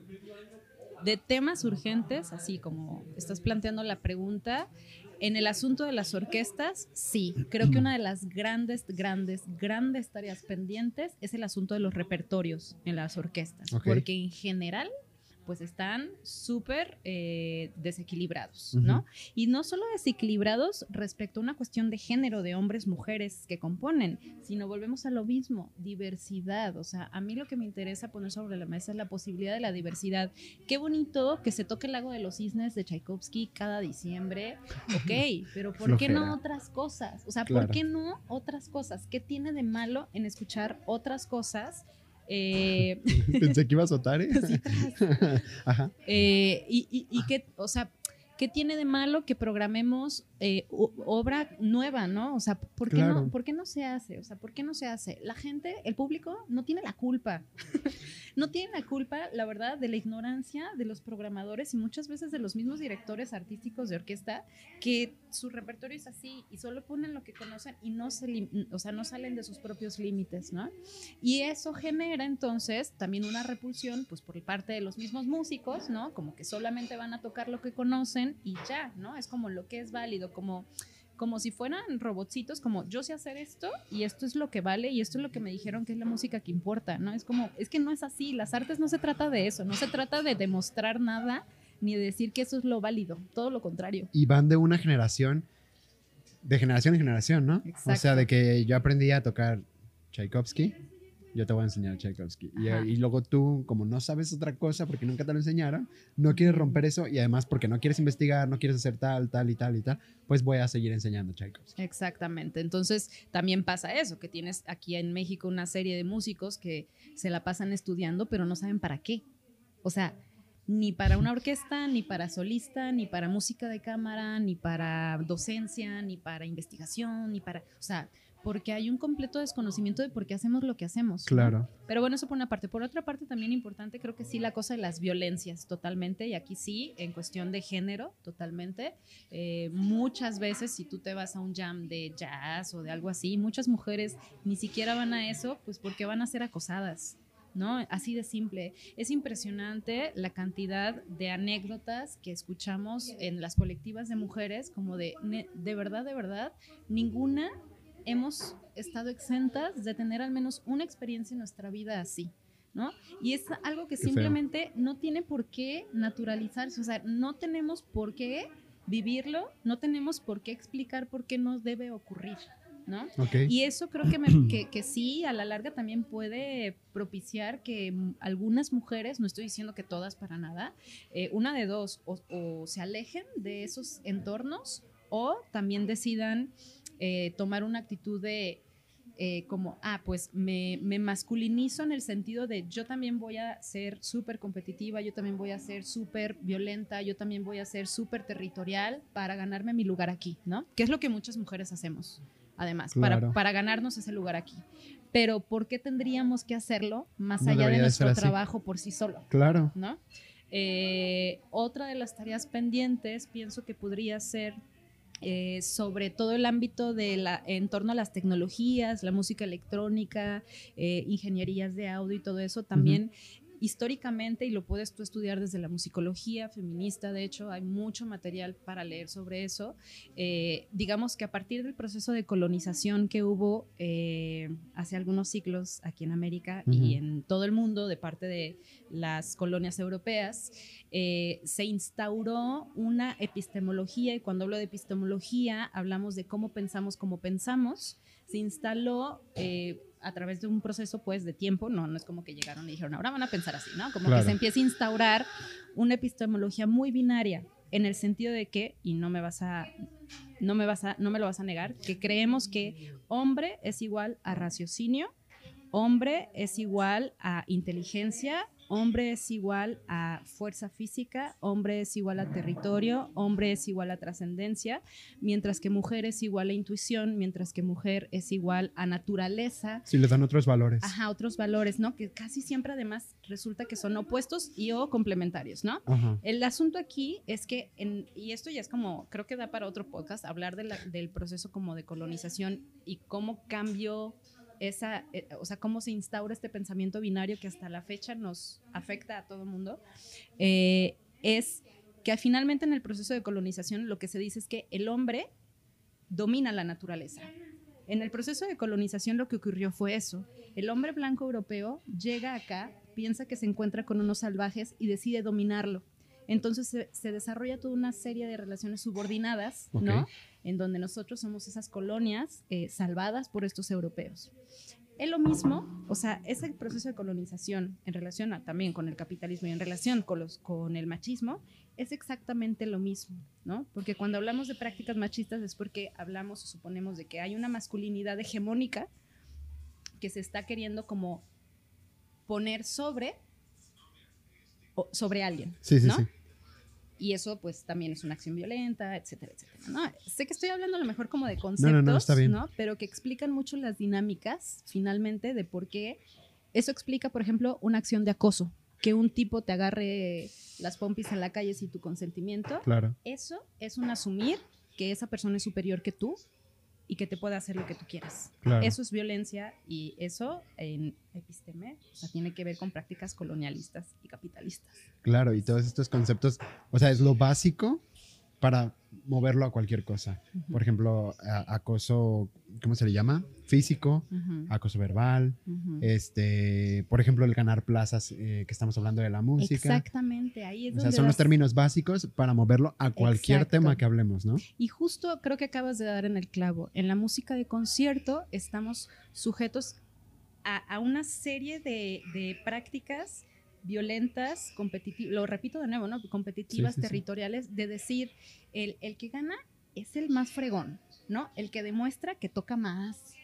de temas urgentes, así como estás planteando la pregunta, en el asunto de las orquestas, sí, creo que una de las grandes, grandes, grandes tareas pendientes es el asunto de los repertorios en las orquestas, porque en general pues están súper eh, desequilibrados, ¿no? Y no solo desequilibrados respecto a una cuestión de género, de hombres, mujeres que componen, sino volvemos a lo mismo, diversidad. O sea, a mí lo que me interesa poner sobre la mesa es la posibilidad de la diversidad. Qué bonito que se toque el lago de los cisnes de Tchaikovsky cada diciembre, ok, pero ¿por qué no otras cosas? O sea, ¿por qué no otras cosas? ¿Qué tiene de malo en escuchar otras cosas? Eh, Pensé que iba a azotar, ¿eh? eh y, y, que, o sea, ¿qué tiene de malo que programemos eh, obra nueva, no? O sea, ¿por qué, no, ¿por qué no se hace? O sea, ¿por qué no se hace? La gente, el público, no tiene la culpa. no tienen la culpa, la verdad, de la ignorancia de los programadores y muchas veces de los mismos directores artísticos de orquesta que su repertorio es así y solo ponen lo que conocen y no se, o sea, no salen de sus propios límites, ¿no? Y eso genera entonces también una repulsión, pues por parte de los mismos músicos, ¿no? Como que solamente van a tocar lo que conocen y ya, ¿no? Es como lo que es válido, como como si fueran robotcitos, como yo sé hacer esto y esto es lo que vale y esto es lo que me dijeron que es la música que importa, ¿no? Es como, es que no es así, las artes no se trata de eso, no se trata de demostrar nada ni de decir que eso es lo válido, todo lo contrario. Y van de una generación, de generación en generación, ¿no? O sea, de que yo aprendí a tocar Tchaikovsky yo te voy a enseñar Tchaikovsky. Y, y, luego tú, como no sabes otra cosa porque nunca te lo enseñaron, no quieres romper eso y además porque no quieres investigar, no quieres hacer tal, tal y tal y tal, pues voy a seguir enseñando Tchaikovsky. Exactamente. Entonces también pasa eso, que tienes aquí en México una serie de músicos que se la pasan estudiando, pero no saben para qué. O sea, ni para una orquesta, ni para solista, ni para música de cámara, ni para docencia, ni para investigación, ni para, o sea, porque hay un completo desconocimiento de por qué hacemos lo que hacemos. Claro. Pero bueno, eso por una parte. Por otra parte, también importante, creo que sí, la cosa de las violencias, totalmente. Y aquí sí, en cuestión de género, totalmente. Eh, muchas veces, si tú te vas a un jam de jazz o de algo así, muchas mujeres ni siquiera van a eso, pues porque van a ser acosadas. ¿no? Así de simple. Es impresionante la cantidad de anécdotas que escuchamos en las colectivas de mujeres, como de, de verdad, de verdad, ninguna hemos estado exentas de tener al menos una experiencia en nuestra vida así. ¿No? Y es algo que simplemente no tiene por qué naturalizarse, o sea, no tenemos por qué vivirlo, no tenemos por qué explicar por qué nos debe ocurrir, ¿no? Y eso creo que, que, sí, a la larga también puede propiciar que algunas mujeres, no estoy diciendo que todas para nada, eh, una de dos, o se alejen de esos entornos o también decidan eh, tomar una actitud de eh, como, ah, pues me, masculinizo en el sentido de yo también voy a ser súper competitiva, yo también voy a ser súper violenta, yo también voy a ser súper territorial para ganarme mi lugar aquí, ¿no? Que es lo que muchas mujeres hacemos, además, para, para ganarnos ese lugar aquí. Pero ¿por qué tendríamos que hacerlo más allá de nuestro trabajo por sí solo? Claro. ¿No? Eh, otra de las tareas pendientes pienso que podría ser eh, sobre todo el ámbito de la, en torno a las tecnologías, la música electrónica, eh, ingenierías de audio y todo eso, también históricamente, y lo puedes tú estudiar desde la musicología feminista, de hecho hay mucho material para leer sobre eso, eh, digamos que a partir del proceso de colonización que hubo eh, hace algunos siglos aquí en América y en todo el mundo de parte de las colonias europeas, eh, se instauró una epistemología, y cuando hablo de epistemología hablamos de cómo pensamos, cómo pensamos, se instaló a través de un proceso pues de tiempo, no, no es como que llegaron y dijeron, ahora van a pensar así, ¿no? Como que se empieza a instaurar una epistemología muy binaria en el sentido de que, y no me vas a, no me vas a, no me lo vas a negar, que creemos que hombre es igual a raciocinio, hombre es igual a inteligencia, hombre es igual a fuerza física, hombre es igual a territorio, hombre es igual a trascendencia, mientras que mujer es igual a intuición, mientras que mujer es igual a naturaleza. Sí, le dan otros valores. Ajá, otros valores, ¿no? Que casi siempre además resulta que son opuestos y o complementarios, ¿no? El asunto aquí es que, y esto ya es como, creo que da para otro podcast, hablar del proceso como de colonización y cómo cambió esa, eh, o sea, cómo se instaura este pensamiento binario que hasta la fecha nos afecta a todo mundo, eh, es que finalmente en el proceso de colonización lo que se dice es que el hombre domina la naturaleza. En el proceso de colonización lo que ocurrió fue eso. El hombre blanco europeo llega acá, piensa que se encuentra con unos salvajes y decide dominarlo. Entonces se, desarrolla toda una serie de relaciones subordinadas, ¿no? En donde nosotros somos esas colonias eh, salvadas por estos europeos. Es lo mismo, o sea, ese proceso de colonización en relación también con el capitalismo y en relación con, los, con el machismo es exactamente lo mismo, ¿no? Porque cuando hablamos de prácticas machistas es porque hablamos o suponemos de que hay una masculinidad hegemónica que se está queriendo como poner sobre sobre alguien. Sí, sí, sí. Y eso pues también es una acción violenta, etcétera, etcétera. Sé que estoy hablando a lo mejor como de conceptos, no, Pero que explican mucho las dinámicas finalmente de por qué eso explica, por ejemplo, una acción de acoso. Que un tipo te agarre las pompis en la calle sin tu consentimiento. Claro. Eso es un asumir que esa persona es superior que tú y que te puede hacer lo que tú quieras. Claro. Eso es violencia y eso en episteme o sea, tiene que ver con prácticas colonialistas y capitalistas. Claro, y todos estos conceptos, o sea, es lo básico para moverlo a cualquier cosa. Por ejemplo, a- acoso, ¿cómo se le llama? Físico, acoso verbal, este, por ejemplo, el ganar plazas, eh, que estamos hablando de la música. Exactamente, ahí es O sea, donde son los términos básicos para moverlo a cualquier Exacto. tema que hablemos, ¿no? Y justo creo que acabas de dar en el clavo. En la música de concierto estamos sujetos a, a una serie de, de prácticas violentas, competitivas, lo repito de nuevo, ¿no? Competitivas, Sí, sí, sí. territoriales, de decir, el, el que gana es el más fregón, ¿no? El que demuestra que toca más,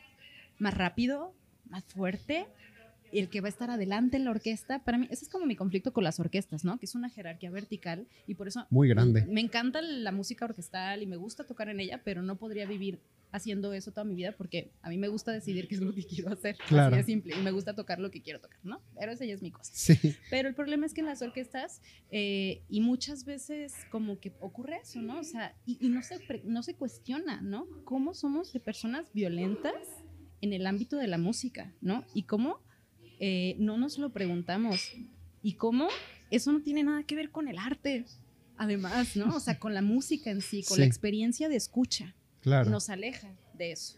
más rápido, más fuerte, el que va a estar adelante en la orquesta. Para mí, ese es como mi conflicto con las orquestas, ¿no? Que es una jerarquía vertical y por eso Muy grande. me encanta la música orquestal y me gusta tocar en ella, pero no podría vivir haciendo eso toda mi vida porque a mí me gusta decidir qué es lo que quiero hacer. Claro. Así de simple. Y me gusta tocar lo que quiero tocar, ¿no? Pero esa ya es mi cosa. Sí, Pero el problema es que en las orquestas, eh, y muchas veces como que ocurre eso, ¿no? O sea, y, y no, se no se cuestiona, ¿no? ¿Cómo somos de personas violentas en el ámbito de la música, ¿no? Y cómo eh, no nos lo preguntamos. Y cómo eso no tiene nada que ver con el arte, además, ¿no? O sea, con la música en sí, con Sí. la experiencia de escucha. Claro. Nos aleja de eso.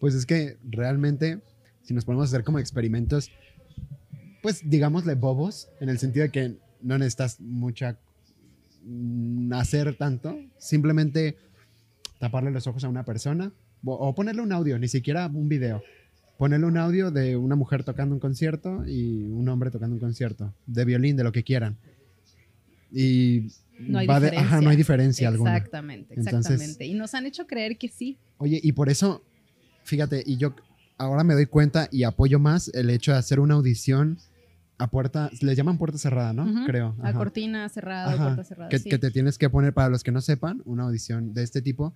Pues es que realmente, si nos ponemos a hacer como experimentos, pues digámosle bobos, en el sentido de que no necesitas mucha mm, hacer tanto, simplemente taparle los ojos a una persona o, o ponerle un audio, ni siquiera un video. Ponerle un audio de una mujer tocando un concierto y un hombre tocando un concierto, de violín, de lo que quieran. Y No hay va de- diferencia. ajá, no hay diferencia alguna. Exactamente, Entonces- exactamente. y nos han hecho creer que sí. Oye, y por eso, fíjate, y yo ahora me doy cuenta y apoyo más el hecho de hacer una audición a puerta, les llaman puerta cerrada, ¿no? Creo. A cortina cerrada, Ajá, puerta cerrada. Que, sí. que te tienes que poner, para los que no sepan, una audición de este tipo.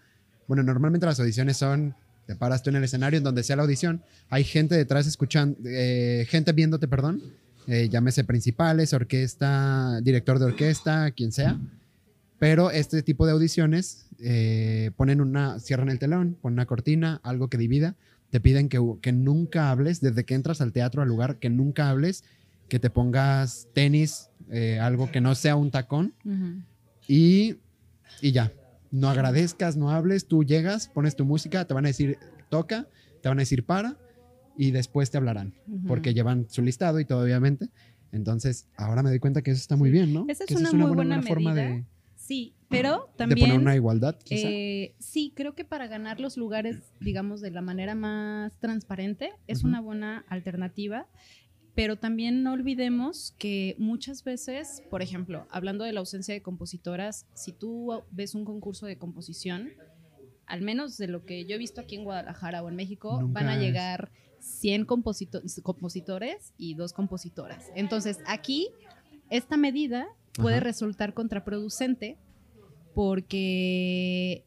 Bueno, normalmente las audiciones son, te paras tú en el escenario en donde sea la audición, hay gente detrás escuchando, eh, gente viéndote, perdón, eh, llámese principales, orquesta, director de orquesta, quien sea. Pero este tipo de audiciones eh, ponen una, cierran el telón, ponen una cortina, algo que divida, te piden que, que nunca hables, desde que entras al teatro, al lugar, que nunca hables, que te pongas tenis, eh, algo que no sea un tacón y, y ya. No agradezcas, no hables, tú llegas, pones tu música, te van a decir toca, te van a decir para y después te hablarán, porque llevan su listado y todo obviamente. Entonces, ahora me doy cuenta que eso está muy bien, ¿no? Esa es Que una muy buena forma de. Sí, pero de también... poner una igualdad, quizá. eh, sí, creo que para ganar los lugares, digamos, de la manera más transparente, es una buena alternativa. Pero también no olvidemos que muchas veces, por ejemplo, hablando de la ausencia de compositoras, si tú ves un concurso de composición, al menos de lo que yo he visto aquí en Guadalajara o en México, Nunca van a es. Llegar 100 composito- compositores y dos compositoras. Entonces, aquí esta medida puede Ajá. resultar contraproducente porque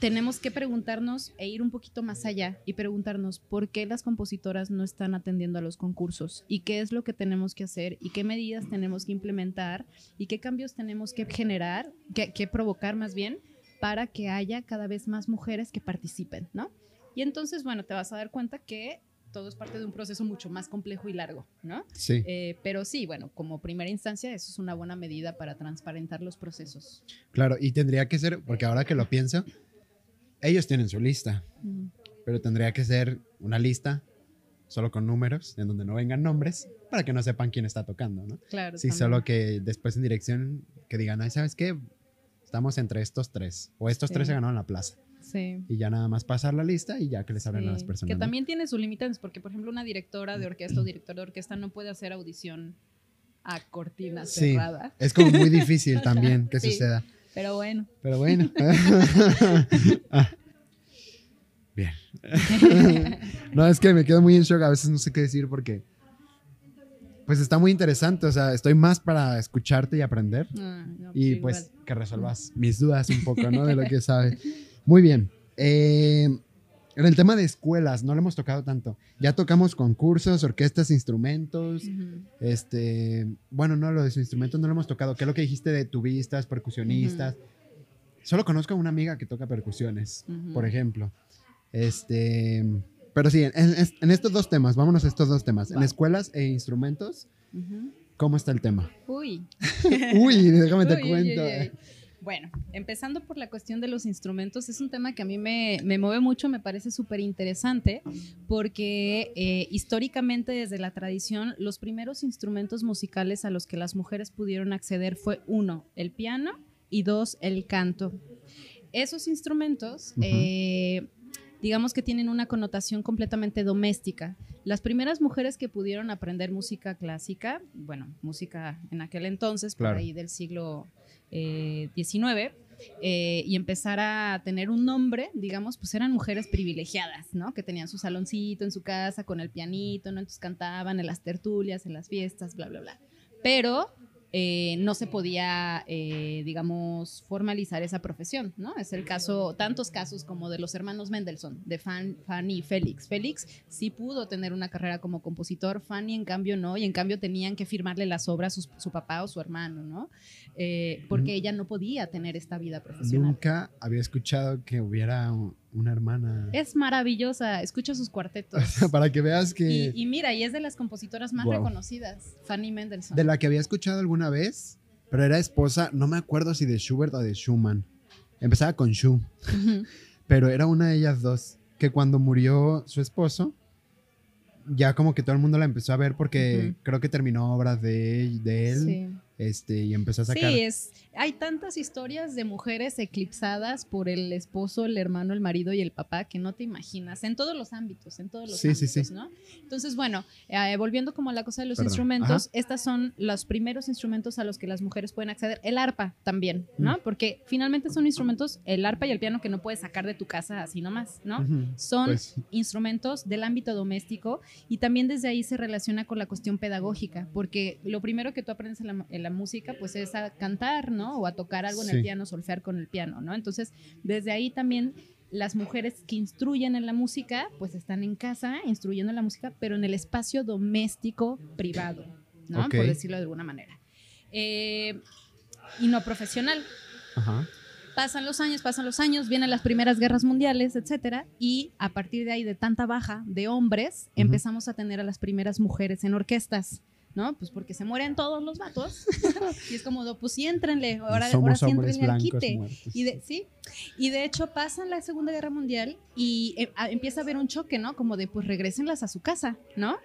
tenemos que preguntarnos e ir un poquito más allá y preguntarnos por qué las compositoras no están atendiendo a los concursos y qué es lo que tenemos que hacer y qué medidas tenemos que implementar y qué cambios tenemos que generar, que, que provocar más bien para que haya cada vez más mujeres que participen, ¿no? Y entonces, bueno, te vas a dar cuenta que todo es parte de un proceso mucho más complejo y largo, ¿no? Sí, Eh, pero sí, bueno, como primera instancia, eso es una buena medida para transparentar los procesos. claro, y tendría que ser, porque ahora que lo pienso, ellos tienen su lista, pero tendría que ser una lista solo con números, en donde no vengan nombres, para que no sepan quién está tocando, ¿no? Claro. Sí, también. solo que después en dirección que digan, ay, ¿sabes qué? Estamos entre estos tres, o estos Sí. tres se ganaron la plaza, Sí. y ya nada más pasar la lista y ya que les hablen a las personas. Que ¿no? también tiene sus limitantes, porque por ejemplo una directora de orquesta o director de orquesta no puede hacer audición a cortina Sí. cerrada. Es como muy difícil también que suceda. Pero bueno, Pero bueno. Ah. Bien. no, es que me quedo muy en shock. A veces no sé qué decir porque. Pues está muy interesante. O sea, estoy más para escucharte y aprender. ah, no, Y igual. pues que resuelvas mis dudas un poco, ¿no? De lo que sabes. Muy bien. Eh, En el tema de escuelas, no lo hemos tocado tanto. Ya tocamos concursos, orquestas, instrumentos. Este, bueno, no, lo de sus instrumentos no lo hemos tocado. ¿Qué es lo que dijiste de tubistas, percusionistas? Solo conozco a una amiga que toca percusiones, por ejemplo. Este, pero sí, en, en- en estos dos temas, vámonos a estos dos temas. En escuelas e instrumentos. ¿cómo está el tema? Uy. Uy, déjame te uy, cuento. uy, uy. Bueno, empezando por la cuestión de los instrumentos, es un tema que a mí me, me mueve mucho, me parece súper interesante, porque eh, históricamente desde la tradición, los primeros instrumentos musicales a los que las mujeres pudieron acceder fue uno, el piano y dos, el canto. Esos instrumentos, eh, digamos que tienen una connotación completamente doméstica. Las primeras mujeres que pudieron aprender música clásica, bueno, música en aquel entonces, Claro. por ahí del siglo eh, XIX, eh, y empezar a tener un nombre, digamos, pues eran mujeres privilegiadas, ¿no? Que tenían su saloncito en su casa con el pianito, ¿no? Entonces cantaban en las tertulias, en las fiestas, bla, bla, bla. Pero eh, no se podía, eh, digamos, formalizar esa profesión, ¿no? Es el caso, tantos casos como de los hermanos Mendelssohn, de Fan- Fanny y Félix. Félix sí pudo tener una carrera como compositor, Fanny en cambio no, y en cambio tenían que firmarle las obras su, su papá o su hermano, ¿no? Eh, porque ella no podía tener esta vida profesional. Nunca había escuchado que hubiera un- una hermana. Es maravillosa, escucha sus cuartetos. Para que veas que Y, y mira, y es de las compositoras más Wow. reconocidas, Fanny Mendelssohn. de la que había escuchado alguna vez, pero era esposa, no me acuerdo si de Schubert o de Schumann. Empezaba con Schu, Ujú. pero era una de ellas dos que cuando murió su esposo ya como que todo el mundo la empezó a ver porque creo que terminó obras de, de él Sí. Este y empezó a sacar Sí, es, hay tantas historias de mujeres eclipsadas por el esposo, el hermano, el marido y el papá que no te imaginas, en todos los ámbitos, en todos los Sí, sí, ámbitos, sí. ¿no? Entonces, bueno, eh, volviendo como a la cosa de los Perdón. instrumentos, estas son los primeros instrumentos a los que las mujeres pueden acceder. El arpa también, ¿no? Mm. Porque finalmente son instrumentos, el arpa y el piano que no puedes sacar de tu casa así nomás, ¿no? Ujú, Son pues, instrumentos del ámbito doméstico y también desde ahí se relaciona con la cuestión pedagógica, porque lo primero que tú aprendes en la, en la música pues es a cantar, ¿no? O a tocar algo en Sí. el piano, solfear con el piano, ¿no? Entonces, desde ahí también las mujeres que instruyen en la música pues están en casa instruyendo en la música, pero en el espacio doméstico privado, ¿no? Ok. Por decirlo de alguna manera. Eh, y no profesional ajá. pasan los años, pasan los años, vienen las primeras guerras mundiales, etcétera, y a partir de ahí, de tanta baja de hombres, Ujú. empezamos a tener a las primeras mujeres en orquestas. ¿No? Pues porque se mueren todos los vatos. y es como, pues sí, entrenle, ahora, ahora sí entrenle al quite. muertos. Y de, sí, y de hecho pasan la Segunda Guerra Mundial y eh, a- empieza a haber un choque, ¿no? Como de, pues regresenlas a su casa, ¿no?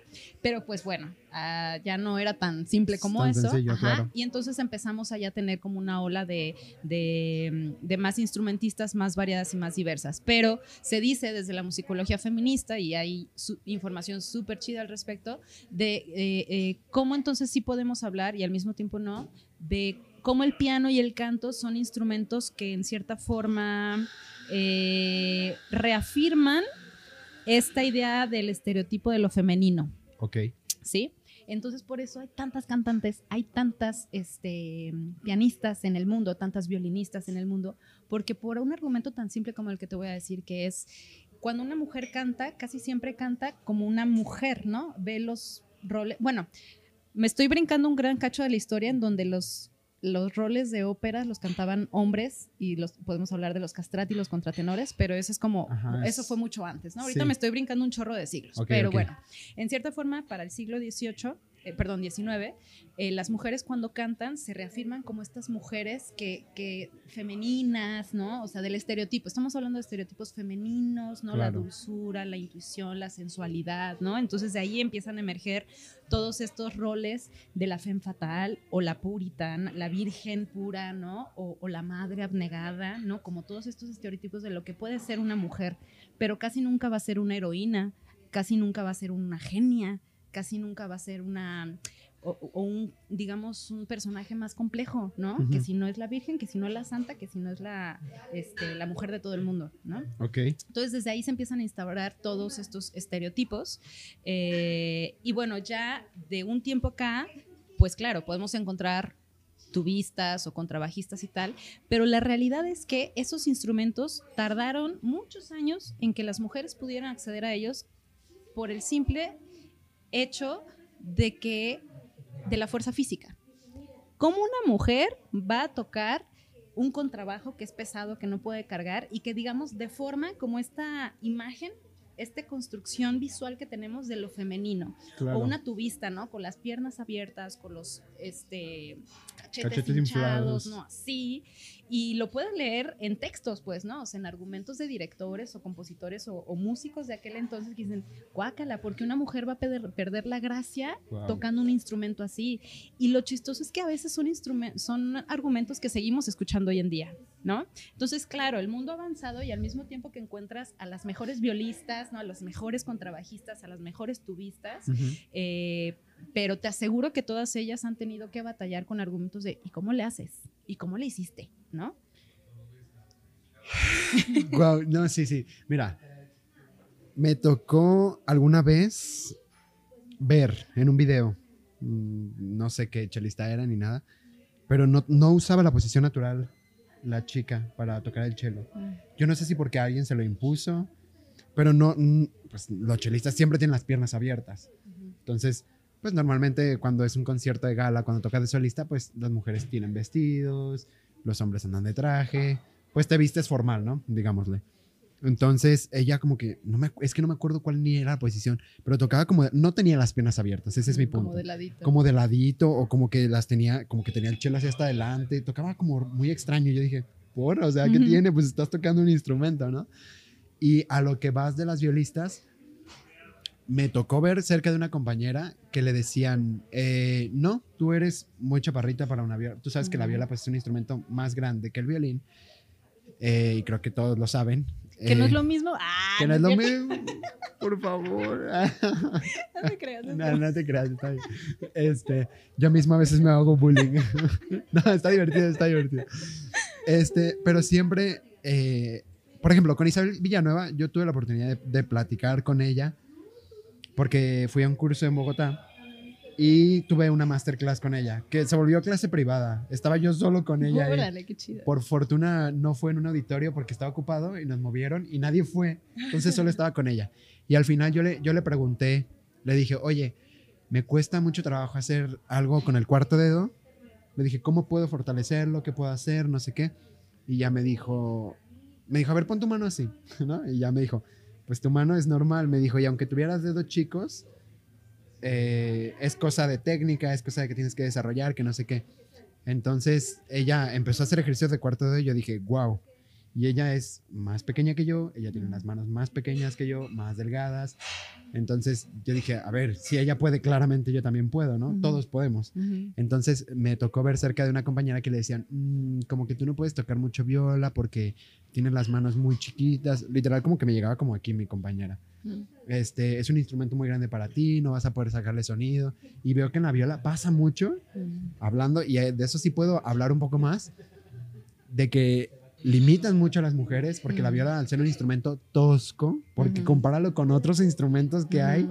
Pero pues bueno, ah, ya no era tan simple como Tan eso. sencillo, Ajá. claro. Y entonces empezamos a ya tener como una ola de, de, de más instrumentistas más variadas y más diversas. Pero se dice desde la musicología feminista, y hay su- información súper chida al respecto, de eh, eh, cómo entonces sí podemos hablar y al mismo tiempo no, de cómo el piano y el canto son instrumentos que en cierta forma eh, reafirman esta idea del estereotipo de lo femenino. Ok. ¿sí? Entonces, por eso hay tantas cantantes, hay tantas este, pianistas en el mundo, tantas violinistas en el mundo, porque por un argumento tan simple como el que te voy a decir, que es cuando una mujer canta, casi siempre canta como una mujer, ¿no? Ve los roles. Bueno, me estoy brincando un gran cacho de la historia en donde los, los roles de ópera los cantaban hombres y los podemos hablar de los castrati y los contratenores, pero eso es como, Ajá, eso es- fue mucho antes, ¿no? Ahorita sí. me estoy brincando un chorro de siglos, pero bueno, en cierta forma, para el siglo XVIII, eh, perdón, XIX, eh, las mujeres cuando cantan se reafirman como estas mujeres que, que femeninas, ¿no? O sea, del estereotipo. Estamos hablando de estereotipos femeninos, ¿no? La dulzura, la intuición, la sensualidad, ¿no? Entonces de ahí empiezan a emerger todos estos roles de la femme fatal o la puritana, la virgen pura, ¿no? O, o la madre abnegada, ¿no? Como todos estos estereotipos de lo que puede ser una mujer, pero casi nunca va a ser una heroína, casi nunca va a ser una genia, casi nunca va a ser una o, o un digamos un personaje más complejo, ¿no? Que si no es la virgen, que si no es la santa, que si no es la este, la mujer de todo el mundo, ¿no? Ok. Entonces desde ahí se empiezan a instaurar todos estos estereotipos eh, y bueno, ya de un tiempo acá, pues claro, podemos encontrar tubistas o contrabajistas y tal, pero la realidad es que esos instrumentos tardaron muchos años en que las mujeres pudieran acceder a ellos por el simple hecho de que de la fuerza física. ¿Cómo una mujer va a tocar un contrabajo que es pesado, que no puede cargar y que digamos deforma como esta imagen esta construcción visual que tenemos de lo femenino. O una tubista, ¿no? Con las piernas abiertas, con los este, cachetes, hinchados, ¿no? Así. Y lo pueden leer en textos, pues, ¿no? O sea, en argumentos de directores o compositores o, músicos de aquel entonces que dicen, guácala, porque una mujer va a perder, la gracia tocando un instrumento así. Y lo chistoso es que a veces son, son argumentos que seguimos escuchando hoy en día, ¿no? Entonces, claro, el mundo ha avanzado y al mismo tiempo que encuentras a las mejores violistas, ¿no? A los mejores contrabajistas, a las mejores tubistas, eh, pero te aseguro que todas ellas han tenido que batallar con argumentos de ¿y cómo le haces? ¿Y cómo le hiciste? ¿no? wow, no, sí, sí. Mira, me tocó alguna vez ver en un video, mm, no sé qué chelista era ni nada, pero no, no usaba la posición natural la chica para tocar el chelo. Mm. Yo no sé si porque alguien se lo impuso, pero no, pues los chelistas siempre tienen las piernas abiertas. Entonces, pues normalmente cuando es un concierto de gala, cuando toca de solista, pues las mujeres tienen vestidos, los hombres andan de traje, pues te vistes formal, ¿no? Digámosle. Entonces ella como que, no me, es que no me acuerdo cuál ni era la posición, pero tocaba como, no tenía las piernas abiertas, ese es mi punto. Como de ladito. Como de ladito o como que las tenía, como que tenía el chelo hacia hasta adelante, tocaba como muy extraño. Yo dije, por, o sea, ¿qué tiene? Pues estás tocando un instrumento, ¿no? Y a lo que vas de las violistas, me tocó ver cerca de una compañera que le decían, eh, no, tú eres muy chaparrita para una viola. Tú sabes que la viola pues, es un instrumento más grande que el violín. Eh, y creo que todos lo saben. Que no es eh, lo mismo. Ah, que no, es lo mismo. Por favor. no te creas. No, no te creas, está bien. Este, yo mismo a veces me hago bullying. no, está divertido, está divertido. Este, pero siempre, por ejemplo, con Isabel Villanueva, yo tuve la oportunidad de platicar con ella porque fui a un curso en Bogotá y tuve una masterclass con ella, que se volvió clase privada. Estaba yo solo con ella. Órale, qué chido. Por fortuna no fue en un auditorio porque estaba ocupado y nos movieron y nadie fue. Entonces solo estaba con ella. Y al final yo le, yo le pregunté, le dije, oye, me cuesta mucho trabajo hacer algo con el cuarto dedo. Le dije, ¿cómo puedo fortalecerlo? ¿Qué puedo hacer? No sé qué. Y ya me dijo, me dijo, a ver, pon tu mano así, ¿no? Y ya me dijo, pues tu mano es normal, me dijo, y aunque tuvieras dedos chicos, eh, es cosa de técnica, es cosa de que tienes que desarrollar, que no sé qué. Entonces ella empezó a hacer ejercicios de cuarto dedo y yo dije, wow. Y ella es más pequeña que yo, ella tiene las manos más pequeñas que yo, más delgadas. Entonces yo dije, a ver, si ella puede, claramente yo también puedo, ¿no? Todos podemos. Entonces me tocó ver cerca de una compañera que le decían, mm, como que tú no puedes tocar mucho viola porque tienes las manos muy chiquitas. Literal, como que me llegaba como aquí mi compañera. Este, es un instrumento muy grande para ti, no vas a poder sacarle sonido. Y veo que en la viola pasa mucho, hablando, y de eso sí puedo hablar un poco más, de que limitan mucho a las mujeres porque la viola al ser un instrumento tosco, porque compáralo con otros instrumentos que hay,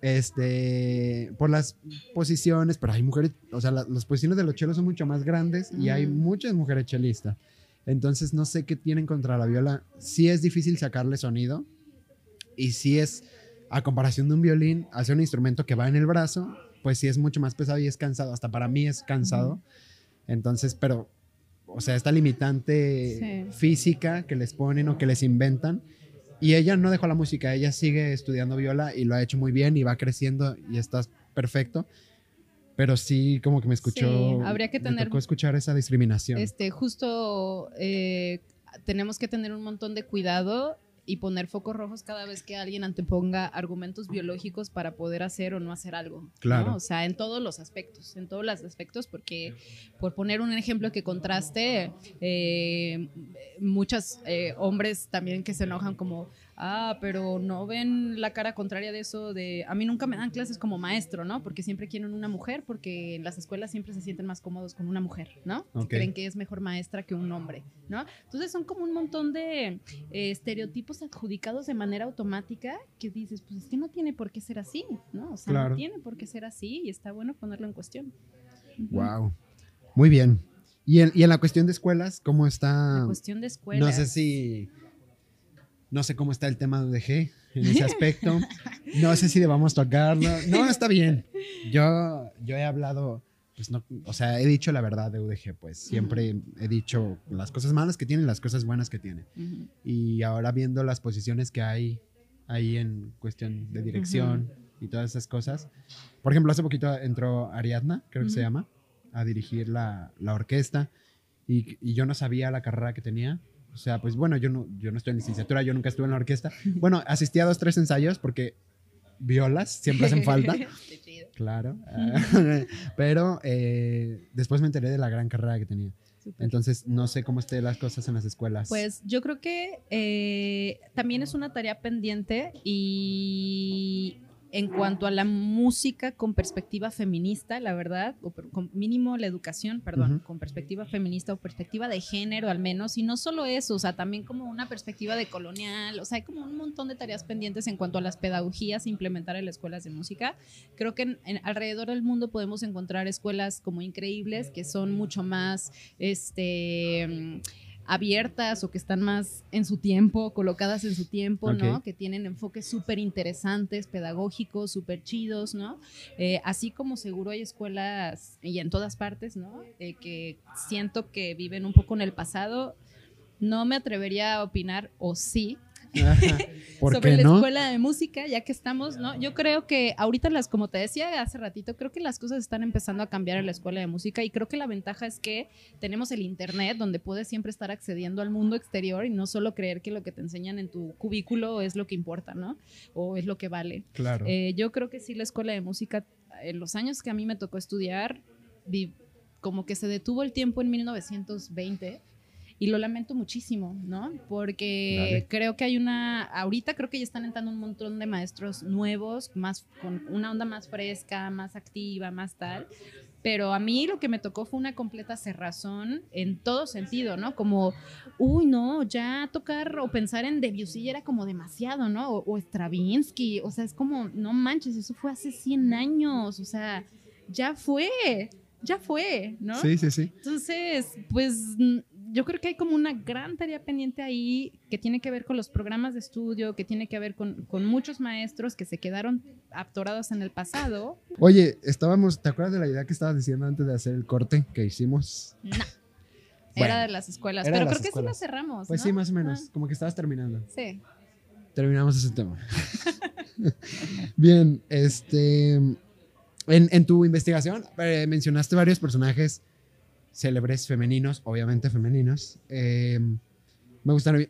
este, por las posiciones, pero hay mujeres, o sea, las posiciones de los chelos son mucho más grandes y hay muchas mujeres chelistas. Entonces no sé qué tienen contra la viola. Sí es difícil sacarle sonido y sí es, a comparación de un violín, hacer un instrumento que va en el brazo, pues sí es mucho más pesado y es cansado. Hasta para mí es cansado. Entonces, pero o sea, esta limitante física que les ponen o que les inventan. Y ella no dejó la música, ella sigue estudiando viola y lo ha hecho muy bien y va creciendo y está perfecto. Pero sí, como que me escuchó. habría que tener. Me escuchar esa discriminación. Este, justo eh, tenemos que tener un montón de cuidado y poner focos rojos cada vez que alguien anteponga argumentos biológicos para poder hacer o no hacer algo. Claro. O sea, en todos los aspectos, en todos los aspectos, porque por poner un ejemplo que contraste, eh, muchos eh, hombres también que se enojan como, ah, pero no ven la cara contraria de eso de, a mí nunca me dan clases como maestro, ¿no? Porque siempre quieren una mujer, porque en las escuelas siempre se sienten más cómodos con una mujer, ¿no? Creen que es mejor maestra que un hombre, ¿no? Entonces son como un montón de eh, estereotipos adjudicados de manera automática que dices, pues es que no tiene por qué ser así, ¿no? O sea, no tiene por qué ser así y está bueno ponerlo en cuestión. Wow. Muy bien. ¿Y en, y en la cuestión de escuelas, cómo está? La cuestión de escuelas. No sé si. No sé cómo está el tema de UDG en ese aspecto. No sé si debamos tocarlo. No, está bien. Yo, yo he hablado, pues no, o sea, he dicho la verdad de UDG, pues siempre he dicho las cosas malas que tiene y las cosas buenas que tiene. Y ahora viendo las posiciones que hay ahí en cuestión de dirección y todas esas cosas. Por ejemplo, hace poquito entró Ariadna, creo que se llama, a dirigir la, la orquesta y, y yo no sabía la carrera que tenía. O sea, pues bueno, yo no, yo no estoy en licenciatura, yo nunca estuve en la orquesta. Bueno, asistí a dos, tres ensayos porque violas siempre hacen falta. Chido. Claro. Pero eh, después me enteré de la gran carrera que tenía. Entonces, no sé cómo estén las cosas en las escuelas. Pues yo creo que eh, también es una tarea pendiente y en cuanto a la música con perspectiva feminista, la verdad, o con mínimo la educación, perdón, con perspectiva feminista o perspectiva de género al menos, y no solo eso, o sea, también como una perspectiva de colonial, o sea, hay como un montón de tareas pendientes en cuanto a las pedagogías a implementar en las escuelas de música. Creo que en- en- alrededor del mundo podemos encontrar escuelas como increíbles que son mucho más, este abiertas o que están más en su tiempo, colocadas en su tiempo, ¿no? Que tienen enfoques súper interesantes, pedagógicos, súper chidos, ¿no? Eh, así como seguro hay escuelas, y en todas partes, ¿no? Eh, que siento que viven un poco en el pasado. No me atrevería a opinar, o sí, ¿Por sobre la no? escuela de música, ya que estamos, ¿no? Yo creo que ahorita las, como te decía hace ratito, creo que las cosas están empezando a cambiar en la escuela de música y creo que la ventaja es que tenemos el internet donde puedes siempre estar accediendo al mundo exterior y no solo creer que lo que te enseñan en tu cubículo es lo que importa, ¿no? O es lo que vale. Claro. Eh, yo creo que sí la escuela de música, en los años que a mí me tocó estudiar, vi- como que se detuvo el tiempo en 1920 y lo lamento muchísimo, ¿no? Porque Dale. creo que hay una, ahorita creo que ya están entrando un montón de maestros nuevos, más con una onda más fresca, más activa, más tal. Pero a mí lo que me tocó fue una completa cerrazón en todo sentido, ¿no? Como, uy, no, ya tocar o pensar en Debussy era como demasiado, ¿no? O, o Stravinsky, o sea, es como, no manches, eso fue hace 100 años, o sea, ya fue, ya fue, ¿no? Sí, sí, sí. Entonces, pues yo creo que hay como una gran tarea pendiente ahí que tiene que ver con los programas de estudio, que tiene que ver con, con muchos maestros que se quedaron atorados en el pasado. Oye, estábamos, ¿te acuerdas de la idea que estabas diciendo antes de hacer el corte que hicimos? No. Bueno, era de las escuelas, pero las creo que escuelas. sí la cerramos. Pues ¿no? sí, más o menos, Ah, como que estabas terminando. sí. Terminamos ese tema. Bien, este, en, en tu investigación eh, mencionaste varios personajes célebres femeninos, obviamente femeninos. Eh, me, gustaría,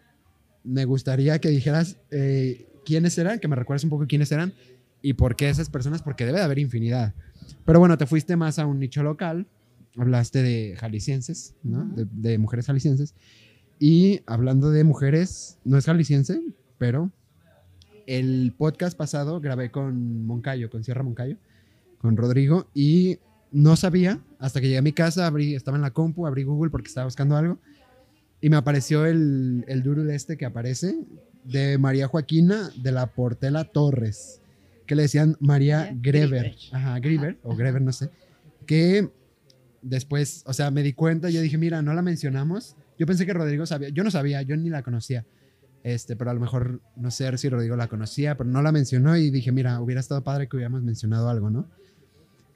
me gustaría que dijeras eh, quiénes eran, que me recuerdes un poco quiénes eran y por qué esas personas, porque debe de haber infinidad. Pero bueno, te fuiste más a un nicho local, hablaste de jaliscienses, ¿no? De, de mujeres jaliscienses. Y hablando de mujeres, no es jalisciense, pero el podcast pasado grabé con Moncayo, con Sierra Moncayo, con Rodrigo, y no sabía, hasta que llegué a mi casa, abrí, estaba en la compu, abrí Google porque estaba buscando algo, y me apareció el, el doodle este que aparece de María Joaquina de la Portela Torres, que le decían María Greber, ajá, Greber, o. Greber, no sé, que después, o sea, me di cuenta, yo dije, mira, no la mencionamos, yo pensé que Rodrigo sabía, yo no sabía, yo ni la conocía, este, pero a lo mejor no sé si Rodrigo la conocía, pero no la mencionó y dije, mira, hubiera estado padre que hubiéramos mencionado algo, ¿no?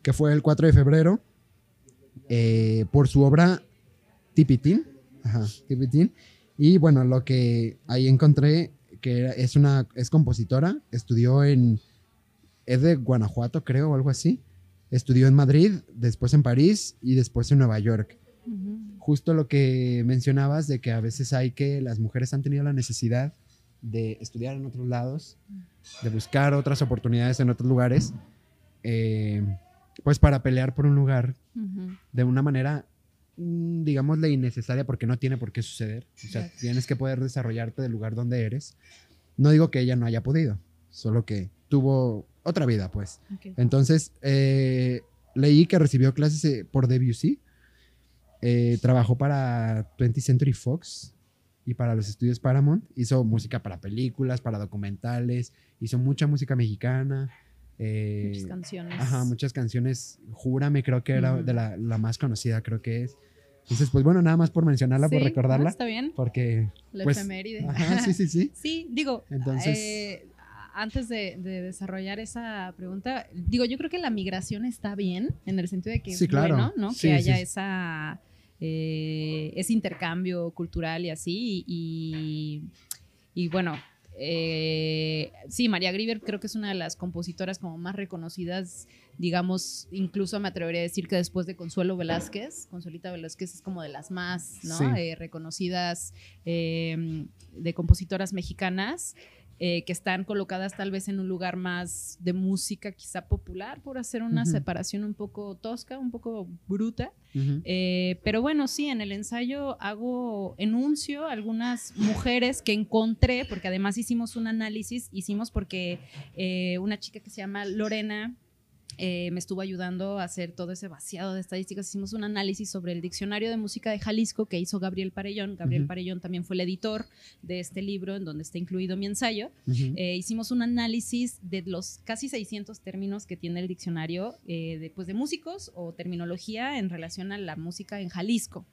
Que fue el 4 de febrero, eh, por su obra Tipitín, ajá, Tipitín, y bueno, lo que ahí encontré, que es una, es compositora, estudió en, es de Guanajuato, creo, o algo así, estudió en Madrid, después en París y después en Nueva York. Justo lo que mencionabas de que a veces hay que las mujeres han tenido la necesidad de estudiar en otros lados, de buscar otras oportunidades en otros lugares, eh, pues para pelear por un lugar de una manera, mm, digámosle, innecesaria porque no tiene por qué suceder. O sea, tienes que poder desarrollarte del lugar donde eres. No digo que ella no haya podido, solo que tuvo otra vida, pues. Entonces, eh, leí que recibió clases eh, por Debussy. Eh, trabajó para 20th Century Fox y para los estudios Paramount. Hizo música para películas, para documentales. Hizo mucha música mexicana. Eh, Muchas canciones. Ajá, muchas canciones. Júrame, creo que era de la, la más conocida, creo que es. Entonces, pues bueno, nada más por mencionarla, por recordarla. ¿no? Está bien. Porque, La pues, efeméride. ajá, sí, sí, sí. Sí, digo, Entonces- eh, antes de, de desarrollar esa pregunta, digo, yo creo que la migración está bien, en el sentido de que Sí, es claro. bueno, ¿no? Sí, que haya esa eh, ese intercambio cultural y así. Y, y bueno, eh, sí, María Grieber creo que es una de las compositoras como más reconocidas, digamos, incluso me atrevería a decir que después de Consuelo Velázquez, Consuelita Velázquez es como de las más ¿no? Sí. Eh, reconocidas eh, de compositoras mexicanas. Eh, que están colocadas tal vez en un lugar más de música quizá popular, por hacer una separación un poco tosca, un poco bruta. Eh, pero bueno, sí, en el ensayo hago, enuncio algunas mujeres que encontré, porque además hicimos un análisis, hicimos porque eh, una chica que se llama Lorena eh, me estuvo ayudando a hacer todo ese vaciado de estadísticas. Hicimos un análisis sobre el diccionario de música de Jalisco que hizo Gabriel Parellón. Gabriel Ujú. Parellón también fue el editor de este libro en donde está incluido mi ensayo. Eh, hicimos un análisis de los casi 600 términos que tiene el diccionario eh, de, pues, de músicos o terminología en relación a la música en Jalisco.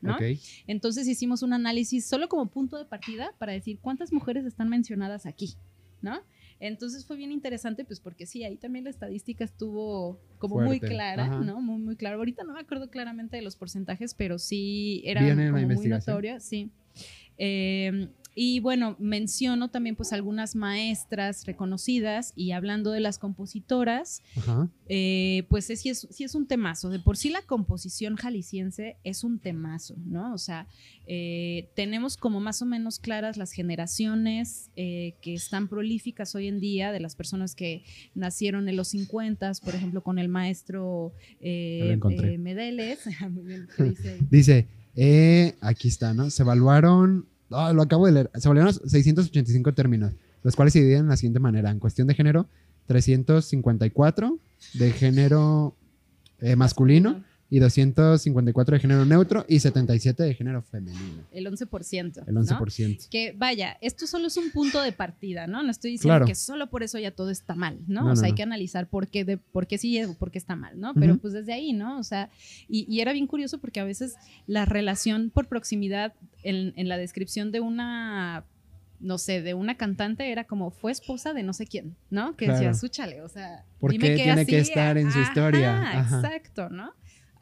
Entonces hicimos un análisis solo como punto de partida para decir cuántas mujeres están mencionadas aquí, ¿no? Entonces fue bien interesante, pues porque sí, ahí también la estadística estuvo como muy clara, ajá. ¿no? Muy, muy claro. Ahorita no me acuerdo claramente de los porcentajes, pero sí era como muy notoria, sí. Eh, y bueno, menciono también pues algunas maestras reconocidas y hablando de las compositoras, eh, pues es, sí, es, sí es un temazo. De por sí la composición jalisciense es un temazo, ¿no? O sea, eh, tenemos como más o menos claras las generaciones eh, que están prolíficas hoy en día de las personas que nacieron en los 50, por ejemplo, con el maestro eh, Medeles. Muy bien, ¿qué dice? Dice, eh, aquí está, ¿no? Se evaluaron, lo acabo de leer, se evaluaron 685 términos, los cuales se dividen de la siguiente manera. En cuestión de género, 354 de género eh, masculino y 254 de género neutro y 77 de género femenino. El 11%. El ¿no? 11%. Que vaya, esto solo es un punto de partida, ¿no? No estoy diciendo Claro. que solo por eso ya todo está mal, ¿no? No, o sea, no, hay no. que analizar por qué, de, por qué sí o por qué está mal, ¿no? Pero pues desde ahí, ¿no? O sea, y, y era bien curioso porque a veces la relación por proximidad en, en la descripción de una no sé, de una cantante era como fue esposa de no sé quién, ¿no? Que Claro. decía, súchale, o sea, ¿Por dime qué tiene que estar en su ajá, historia? Ajá. Exacto, ¿no?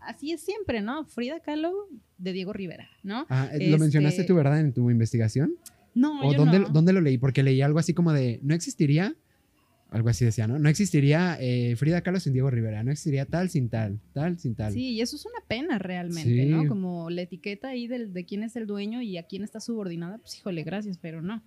Así es siempre, ¿no? Frida Kahlo de Diego Rivera, ¿no? Ah, ¿Lo Este- mencionaste tú, verdad, en tu investigación? No, ¿O yo dónde, no. dónde lo leí? Porque leí algo así como de, no existiría, algo así decía, ¿no? No existiría eh, Frida Kahlo sin Diego Rivera, no existiría tal sin tal, tal sin tal. Sí, y eso es una pena realmente, Sí. ¿no? Como la etiqueta ahí del, de quién es el dueño y a quién está subordinada, pues híjole, gracias, pero no.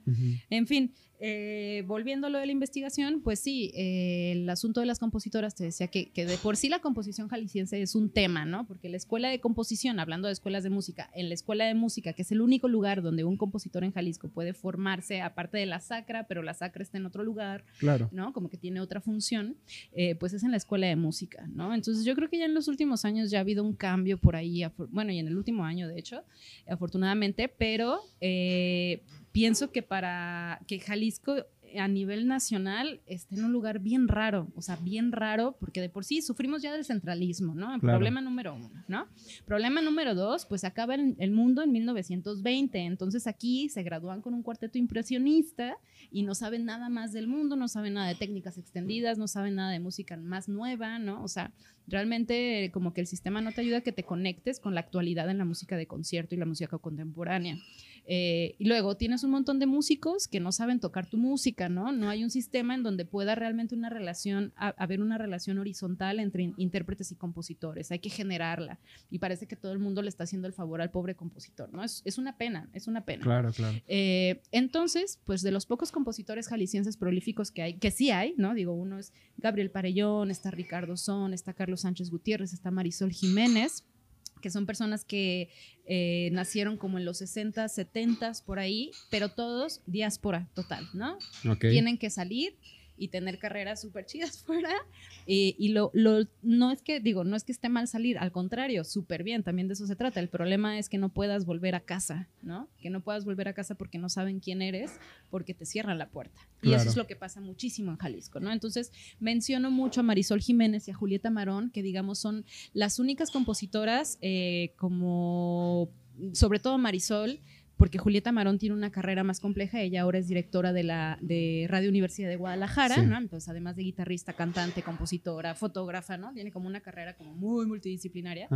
En fin, eh, volviendo a lo de la investigación, pues sí, eh, el asunto de las compositoras te decía que, que de por sí la composición jalisciense es un tema, ¿no? Porque la escuela de composición, hablando de escuelas de música, en la escuela de música, que es el único lugar donde un compositor en Jalisco puede formarse, aparte de la sacra, pero la sacra está en otro lugar, Claro. ¿no? Como que tiene otra función, eh, pues es en la escuela de música, ¿no? Entonces yo creo que ya en los últimos años ya ha habido un cambio por ahí, bueno, y en el último año, de hecho, afortunadamente, pero eh, pienso que para que Jalisco a nivel nacional esté en un lugar bien raro, o sea, bien raro, porque de por sí sufrimos ya del centralismo, ¿no? Claro. Problema número uno, ¿no? Problema número dos, pues acaba el, el mundo en 1920, entonces aquí se gradúan con un cuarteto impresionista y no saben nada más del mundo, no saben nada de técnicas extendidas, no saben nada de música más nueva, ¿no? O sea, realmente eh, como que el sistema no te ayuda a que te conectes con la actualidad en la música de concierto y la música contemporánea. Eh, y luego tienes un montón de músicos que no saben tocar tu música, ¿no? No hay un sistema en donde pueda realmente una relación, a- haber una relación horizontal entre in- intérpretes y compositores. Hay que generarla. Y parece que todo el mundo le está haciendo el favor al pobre compositor, ¿no? Es, es una pena, es una pena. Claro, claro. Eh, entonces, pues de los pocos compositores jaliscienses prolíficos que hay, que sí hay, ¿no? Digo, uno es Gabriel Parellón, está Ricardo Son, está Carlos Sánchez Gutiérrez, está Marisol Jiménez, que son personas que eh, nacieron como en los 60, 70 por ahí, pero todos diáspora total, ¿no? Tienen que salir y tener carreras súper chidas fuera. Eh, y lo, lo, no es que, digo, no es que esté mal salir, al contrario, súper bien, también de eso se trata. El problema es que no puedas volver a casa, ¿no? Que no puedas volver a casa porque no saben quién eres, porque te cierran la puerta. Y eso es lo que pasa muchísimo en Jalisco, ¿no? Entonces, menciono mucho a Marisol Jiménez y a Julieta Marón, que digamos son las únicas compositoras eh, como, sobre todo Marisol, porque Julieta Marón tiene una carrera más compleja, ella ahora es directora de la de Radio Universidad de Guadalajara, ¿no? Entonces, además de guitarrista, cantante, compositora, fotógrafa, ¿no? Tiene como una carrera como muy multidisciplinaria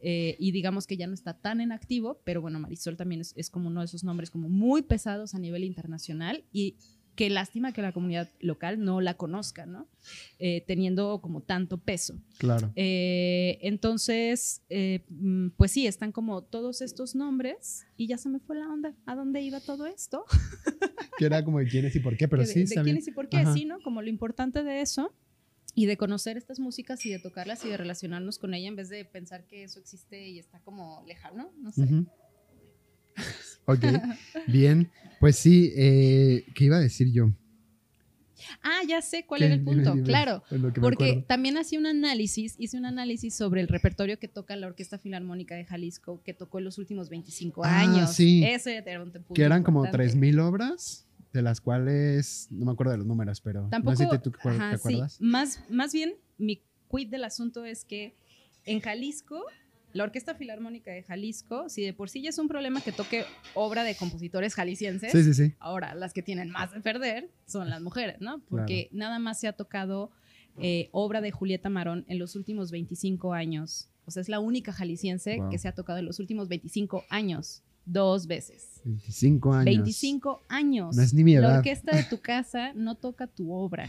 eh, y digamos que ya no está tan en activo, pero bueno, Marisol también es, es como uno de esos nombres como muy pesados a nivel internacional y qué lástima que la comunidad local no la conozca, ¿no? Eh, teniendo como tanto peso. Claro. Eh, entonces, eh, mm, pues sí, están como todos estos nombres y ya se me fue la onda. ¿A dónde iba todo esto? que era como de quién es y por qué, pero sí. De, de quién es y por qué, sí, ¿no? Como lo importante de eso y de conocer estas músicas y de tocarlas y de relacionarnos con ella en vez de pensar que eso existe y está como lejano, no sé. Ok, bien. Pues sí, eh, ¿qué iba a decir yo? Ah, ya sé cuál era el punto, claro. Porque también hacía un análisis, hice un análisis sobre el repertorio que toca la Orquesta Filarmónica de Jalisco, que tocó en los últimos 25 ah, años. Sí. Ese era un punto Que eran como 3.000 obras, de las cuales, no me acuerdo de los números, pero Tampoco, no sé si tú te acuerdas. Más, más bien, mi quid del asunto es que en Jalisco la Orquesta Filarmónica de Jalisco, si de por sí ya es un problema que toque obra de compositores jaliscienses, sí, sí, sí. ahora las que tienen más de perder son las mujeres, ¿no? Porque nada más se ha tocado eh, obra de Julieta Marón en los últimos 25 años. O sea, es la única jalisciense que se ha tocado en los últimos 25 años. Dos veces. 25 años. 25 años. No es ni mi edad. La orquesta de tu casa no toca tu obra.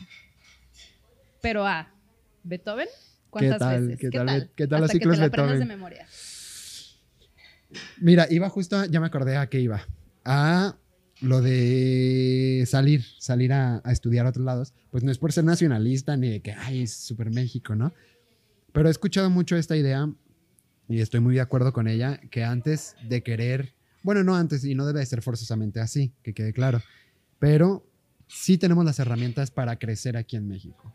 Pero a ah, Beethoven ¿Cuántas ¿Qué tal, veces? ¿Qué, ¿Qué tal, tal? ¿Qué tal los ciclos que te la de memoria. Mira, iba justo, ya me acordé a qué iba. A lo de salir, salir a, estudiar a otros lados. Pues no es por ser nacionalista ni de que, ay, es súper México, ¿no? Pero he escuchado mucho esta idea y estoy muy de acuerdo con ella, que antes de querer, bueno, no antes, y no debe ser forzosamente así, que quede claro, pero sí tenemos las herramientas para crecer aquí en México.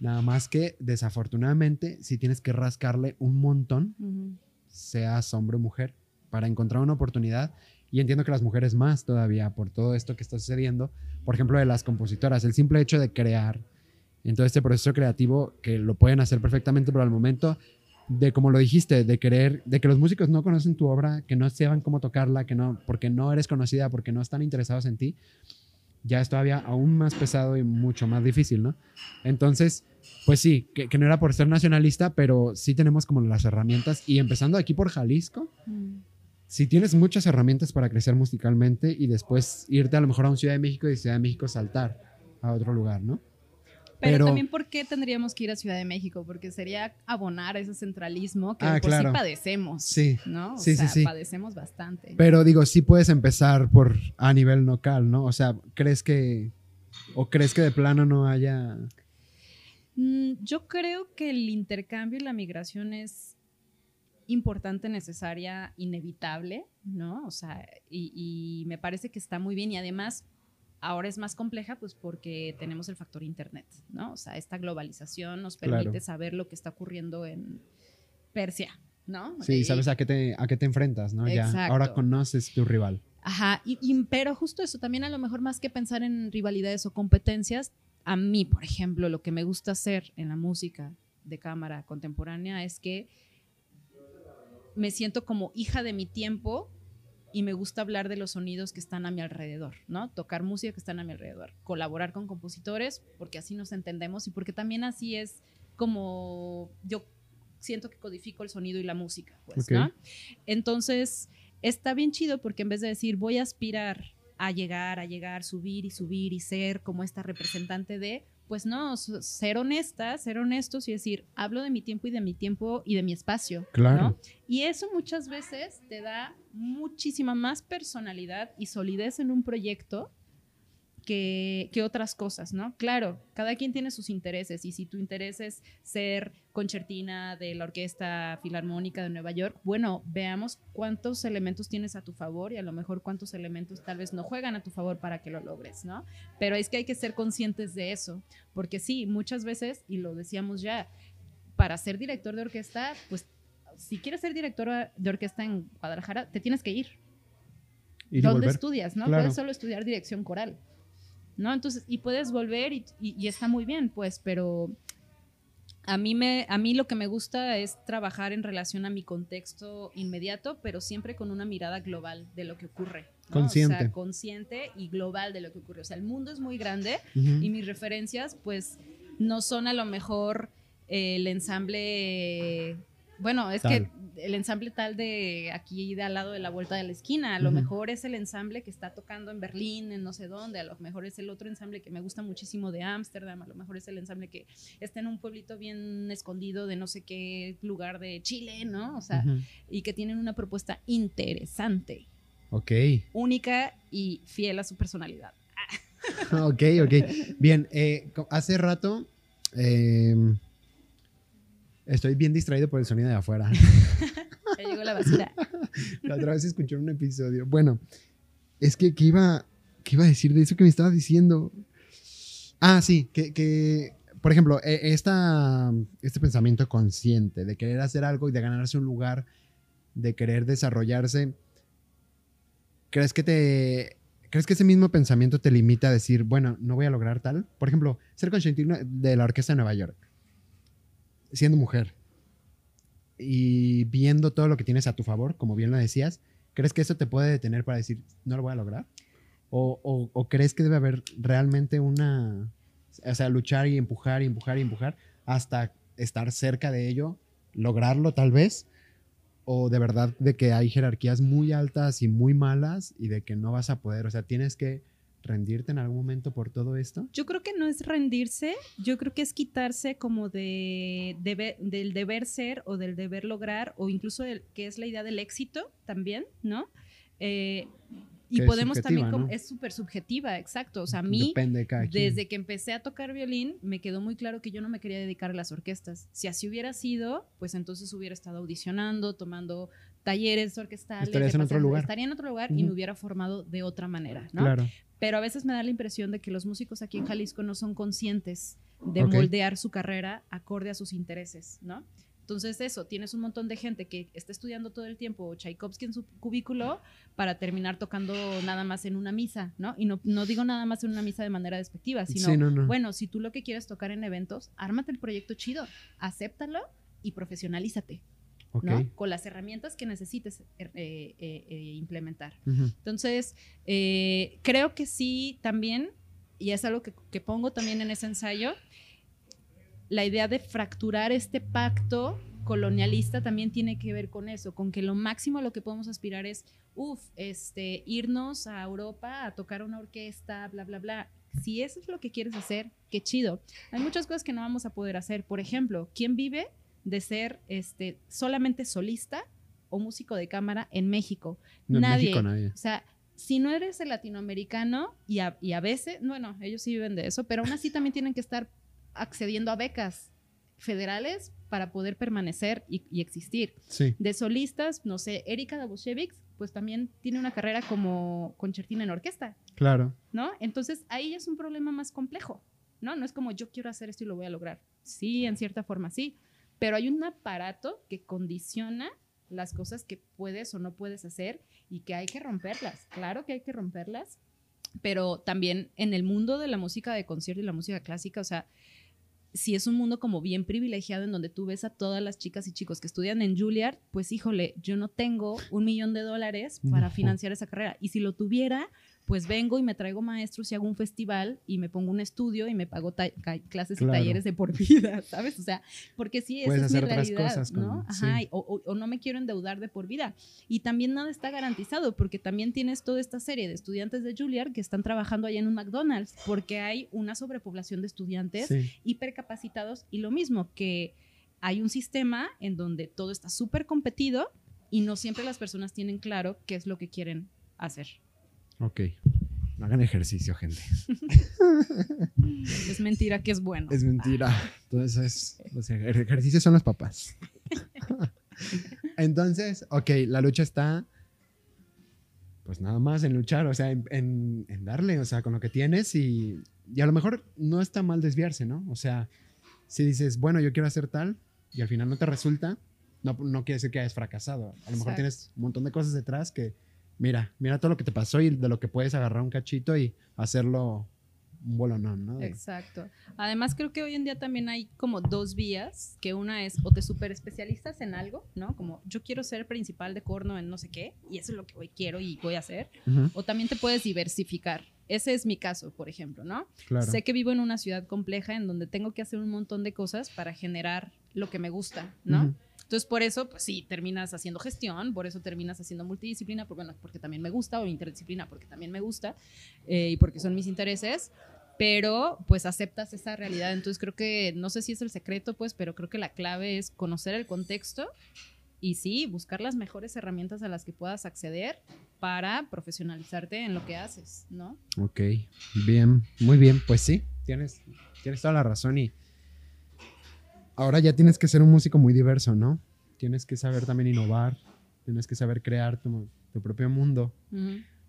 Nada más que desafortunadamente si tienes que rascarle un montón, seas hombre o mujer, para encontrar una oportunidad. Y entiendo que las mujeres más todavía por todo esto que está sucediendo. Por ejemplo, de las compositoras, el simple hecho de crear en todo este proceso creativo que lo pueden hacer perfectamente, pero al momento de como lo dijiste, de querer, de que los músicos no conocen tu obra, que no sepan cómo tocarla, que no, porque no eres conocida, porque no están interesados en ti, ya es todavía aún más pesado y mucho más difícil, ¿no? Entonces, pues sí, que, no era por ser nacionalista, pero sí tenemos como las herramientas. Y empezando aquí por Jalisco, mm. sí tienes muchas herramientas para crecer musicalmente y después irte a lo mejor a un Ciudad de México y de Ciudad de México saltar a otro lugar, ¿no? Pero, también, ¿por qué tendríamos que ir a Ciudad de México? Porque sería abonar ese centralismo que ah, por sí padecemos. Sí. ¿No? O sí, sea, sí, padecemos bastante. Pero digo, sí puedes empezar por a nivel local, ¿no? O sea, ¿crees que. o crees que de plano no haya. Mm, yo creo que el intercambio y la migración es importante, necesaria, inevitable, ¿no? O sea, y, me parece que está muy bien y además ahora es más compleja pues porque tenemos el factor internet, ¿no? O sea, esta globalización nos permite saber lo que está ocurriendo en Persia, ¿no? Sí, sabes a qué te, a qué te enfrentas, ¿no? Ya, ahora conoces tu rival. Ajá, y, pero justo eso, también a lo mejor más que pensar en rivalidades o competencias, a mí, por ejemplo, lo que me gusta hacer en la música de cámara contemporánea es que me siento como hija de mi tiempo y me gusta hablar de los sonidos que están a mi alrededor, ¿no? Tocar música que están a mi alrededor, colaborar con compositores porque así nos entendemos y porque también así es como yo siento que codifico el sonido y la música, pues, ¿no? Entonces, está bien chido porque en vez de decir voy a aspirar a llegar, a llegar, subir y subir y ser como esta representante de, pues no, ser honesta, ser honestos y decir, hablo de mi tiempo y de mi tiempo y de mi espacio. Claro. Y eso muchas veces te da muchísima más personalidad y solidez en un proyecto que, que, otras cosas, ¿no? Claro, cada quien tiene sus intereses y si tu interés es ser concertina de la Orquesta Filarmónica de Nueva York, bueno, veamos cuántos elementos tienes a tu favor y a lo mejor cuántos elementos tal vez no juegan a tu favor para que lo logres, ¿no? Pero es que hay que ser conscientes de eso, porque sí, muchas veces, y lo decíamos ya, para ser director de orquesta, pues si quieres ser director de orquesta en Guadalajara, te tienes que ir. ¿Dónde estudias? ¿no? Puedes solo estudiar dirección coral. ¿No? Entonces, y puedes volver y, y, está muy bien, pues, pero a mí, me, a mí lo que me gusta es trabajar en relación a mi contexto inmediato, pero siempre con una mirada global de lo que ocurre. Consciente. O sea, consciente y global de lo que ocurre. O sea, el mundo es muy grande y mis referencias, pues, no son a lo mejor el ensamble bueno, es que el ensamble tal de aquí de al lado de la vuelta de la esquina, a lo mejor es el ensamble que está tocando en Berlín, en no sé dónde, a lo mejor es el otro ensamble que me gusta muchísimo de Ámsterdam, a lo mejor es el ensamble que está en un pueblito bien escondido de no sé qué lugar de Chile, ¿no? O sea, y que tienen una propuesta interesante. Ok. Única y fiel a su personalidad. ok, ok. Bien, eh, hace rato... Eh, Estoy bien distraído por el sonido de afuera. Ya llegó la basura. La otra vez escuché un episodio. Bueno, es que, ¿qué iba, qué iba a decir de eso que me estaba diciendo? Ah, sí, que, por ejemplo, e, esta, este pensamiento consciente de querer hacer algo y de ganarse un lugar, de querer desarrollarse, ¿crees que te... ¿Crees que ese mismo pensamiento te limita a decir, bueno, no voy a lograr tal? Por ejemplo, ser concertino de la Orquesta de Nueva York siendo mujer y viendo todo lo que tienes a tu favor, como bien lo decías, ¿crees que eso te puede detener para decir, no lo voy a lograr? ¿O, crees que debe haber realmente una, o sea, luchar y empujar y empujar y empujar hasta estar cerca de ello, lograrlo tal vez? ¿O de verdad de que hay jerarquías muy altas y muy malas y de que no vas a poder? O sea, tienes que rendirte en algún momento por todo esto? Yo creo que no es rendirse, yo creo que es quitarse como de, del deber ser o del deber lograr o incluso el, que es la idea del éxito también, ¿no? Eh, y podemos también, es súper subjetiva, exacto. O sea, a mí, desde que empecé a tocar violín, me quedó muy claro que yo no me quería dedicar a las orquestas. Si así hubiera sido, pues entonces hubiera estado audicionando, tomando talleres orquestales. Estarías en otro lugar. Estaría en otro lugar y me hubiera formado de otra manera, ¿no? Claro pero a veces me da la impresión de que los músicos aquí en Jalisco no son conscientes de moldear su carrera acorde a sus intereses, ¿no? Entonces eso, tienes un montón de gente que está estudiando todo el tiempo Tchaikovsky en su cubículo para terminar tocando nada más en una misa, ¿no? Y no, no digo nada más en una misa de manera despectiva, sino, bueno, si tú lo que quieres tocar en eventos, ármate el proyecto chido, acéptalo y profesionalízate, con las herramientas que necesites eh, eh, eh, implementar. Entonces, creo que sí, también, y es algo que, que, pongo también en ese ensayo, la idea de fracturar este pacto colonialista también tiene que ver con eso, con que lo máximo a lo que podemos aspirar es, uff, este, irnos a Europa a tocar una orquesta, bla, bla, bla. Si eso es lo que quieres hacer, qué chido. Hay muchas cosas que no vamos a poder hacer. Por ejemplo, ¿quién vive de ser este, solamente solista o músico de cámara en México. nadie. O sea, si no eres el latinoamericano y a, y a, veces, bueno, ellos sí viven de eso, pero aún así también tienen que estar accediendo a becas federales para poder permanecer y, existir. De solistas, no sé, Erika Dabushevich, pues también tiene una carrera como concertina en orquesta. Claro. ¿No? Entonces ahí es un problema más complejo, ¿no? No es como yo quiero hacer esto y lo voy a lograr. Sí, en cierta forma sí, pero hay un aparato que condiciona las cosas que puedes o no puedes hacer y que hay que romperlas. Claro que hay que romperlas, pero también en el mundo de la música de concierto y la música clásica, o sea, si es un mundo como bien privilegiado en donde tú ves a todas las chicas y chicos que estudian en Juilliard, pues híjole, yo no tengo un millón de dólares para financiar esa carrera. Y si lo tuviera, pues vengo y me traigo maestros y hago un festival y me pongo un estudio y me pago clases y talleres de por vida, ¿sabes? O sea, porque sí, esa es mi realidad, ¿no? Ajá, o, o, no me quiero endeudar de por vida. Y también nada está garantizado porque también tienes toda esta serie de estudiantes de Juilliard que están trabajando allá en un McDonald's porque hay una sobrepoblación de estudiantes hipercapacitados y lo mismo que hay un sistema en donde todo está súper competido y no siempre las personas tienen claro qué es lo que quieren hacer. Ok. No hagan ejercicio, gente. es mentira que es bueno. Es mentira. Entonces, los ejercicios son los papás. Entonces, ok, la lucha está, pues nada más en luchar, o sea, en, darle, o sea, con lo que tienes y, y, a lo mejor no está mal desviarse, ¿no? O sea, si dices, bueno, yo quiero hacer tal y al final no te resulta, no, no quiere decir que hayas fracasado. A lo mejor tienes un montón de cosas detrás que, mira, mira todo lo que te pasó y de lo que puedes agarrar un cachito y hacerlo un bolonón, ¿no? Exacto. Además, creo que hoy en día también hay como dos vías, que una es o te super especialistas en algo, ¿no? Como yo quiero ser principal de corno en no sé qué, y eso es lo que hoy quiero y voy a hacer. O también te puedes diversificar. Ese es mi caso, por ejemplo, ¿no? Sé que vivo en una ciudad compleja en donde tengo que hacer un montón de cosas para generar lo que me gusta, ¿no? Entonces, por eso, pues sí, terminas haciendo gestión, por eso terminas haciendo multidisciplina, porque, bueno, porque también me gusta, o interdisciplina, porque también me gusta, eh, y porque son mis intereses, pero pues aceptas esa realidad. Entonces, creo que, no sé si es el secreto, pues, pero creo que la clave es conocer el contexto y sí, buscar las mejores herramientas a las que puedas acceder para profesionalizarte en lo que haces, ¿no? Ok, bien, muy bien, pues sí, tienes, tienes toda la razón y ahora ya tienes que ser un músico muy diverso, ¿no? Tienes que saber también innovar, tienes que saber crear tu, propio mundo.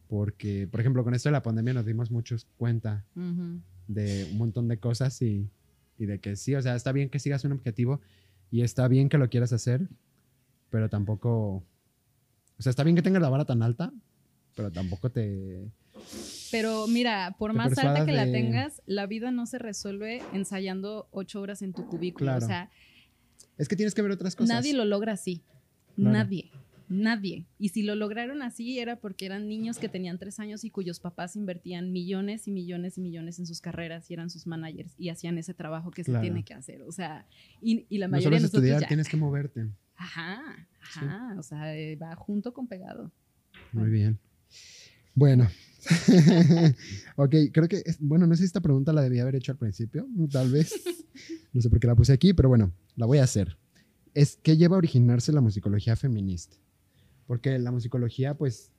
Porque, por ejemplo, con esto de la pandemia nos dimos muchos cuenta de un montón de cosas y, y, de que sí, o sea, está bien que sigas un objetivo y está bien que lo quieras hacer, pero tampoco, o sea, está bien que tengas la vara tan alta, pero tampoco te pero mira, por más alta que la tengas, la vida no se resuelve ensayando ocho horas en tu cubículo. O sea, es que tienes que ver otras cosas. Nadie lo logra así. Nadie. Nadie. Y si lo lograron así era porque eran niños que tenían tres años y cuyos papás invertían millones y millones y millones en sus carreras y eran sus managers y hacían ese trabajo que se tiene que hacer. O sea, y, la mayoría de nosotros estudiar, tienes que moverte. Ajá, ajá. O sea, eh, va junto con pegado. Muy bien. Bueno, ok, creo que, bueno, no sé si esta pregunta la debía haber hecho al principio, tal vez. No sé por qué la puse aquí, pero bueno, la voy a hacer. Es que lleva a originarse la musicología feminista. Porque la musicología, pues,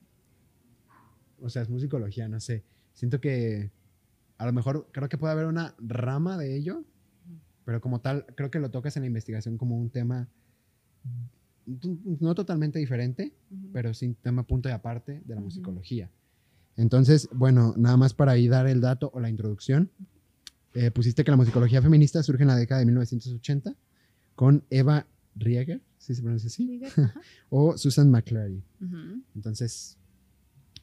o sea, es musicología, no sé. Siento que a lo mejor creo que puede haber una rama de ello, pero como tal, creo que lo tocas en la investigación como un tema no totalmente diferente, pero sí un tema punto de aparte de la musicología. Entonces, bueno, nada más para ahí dar el dato o la introducción. Eh, pusiste que la musicología feminista surge en la década de 1980 con Eva Rieger, ¿sí se pronuncia así? o Susan McClary. Entonces...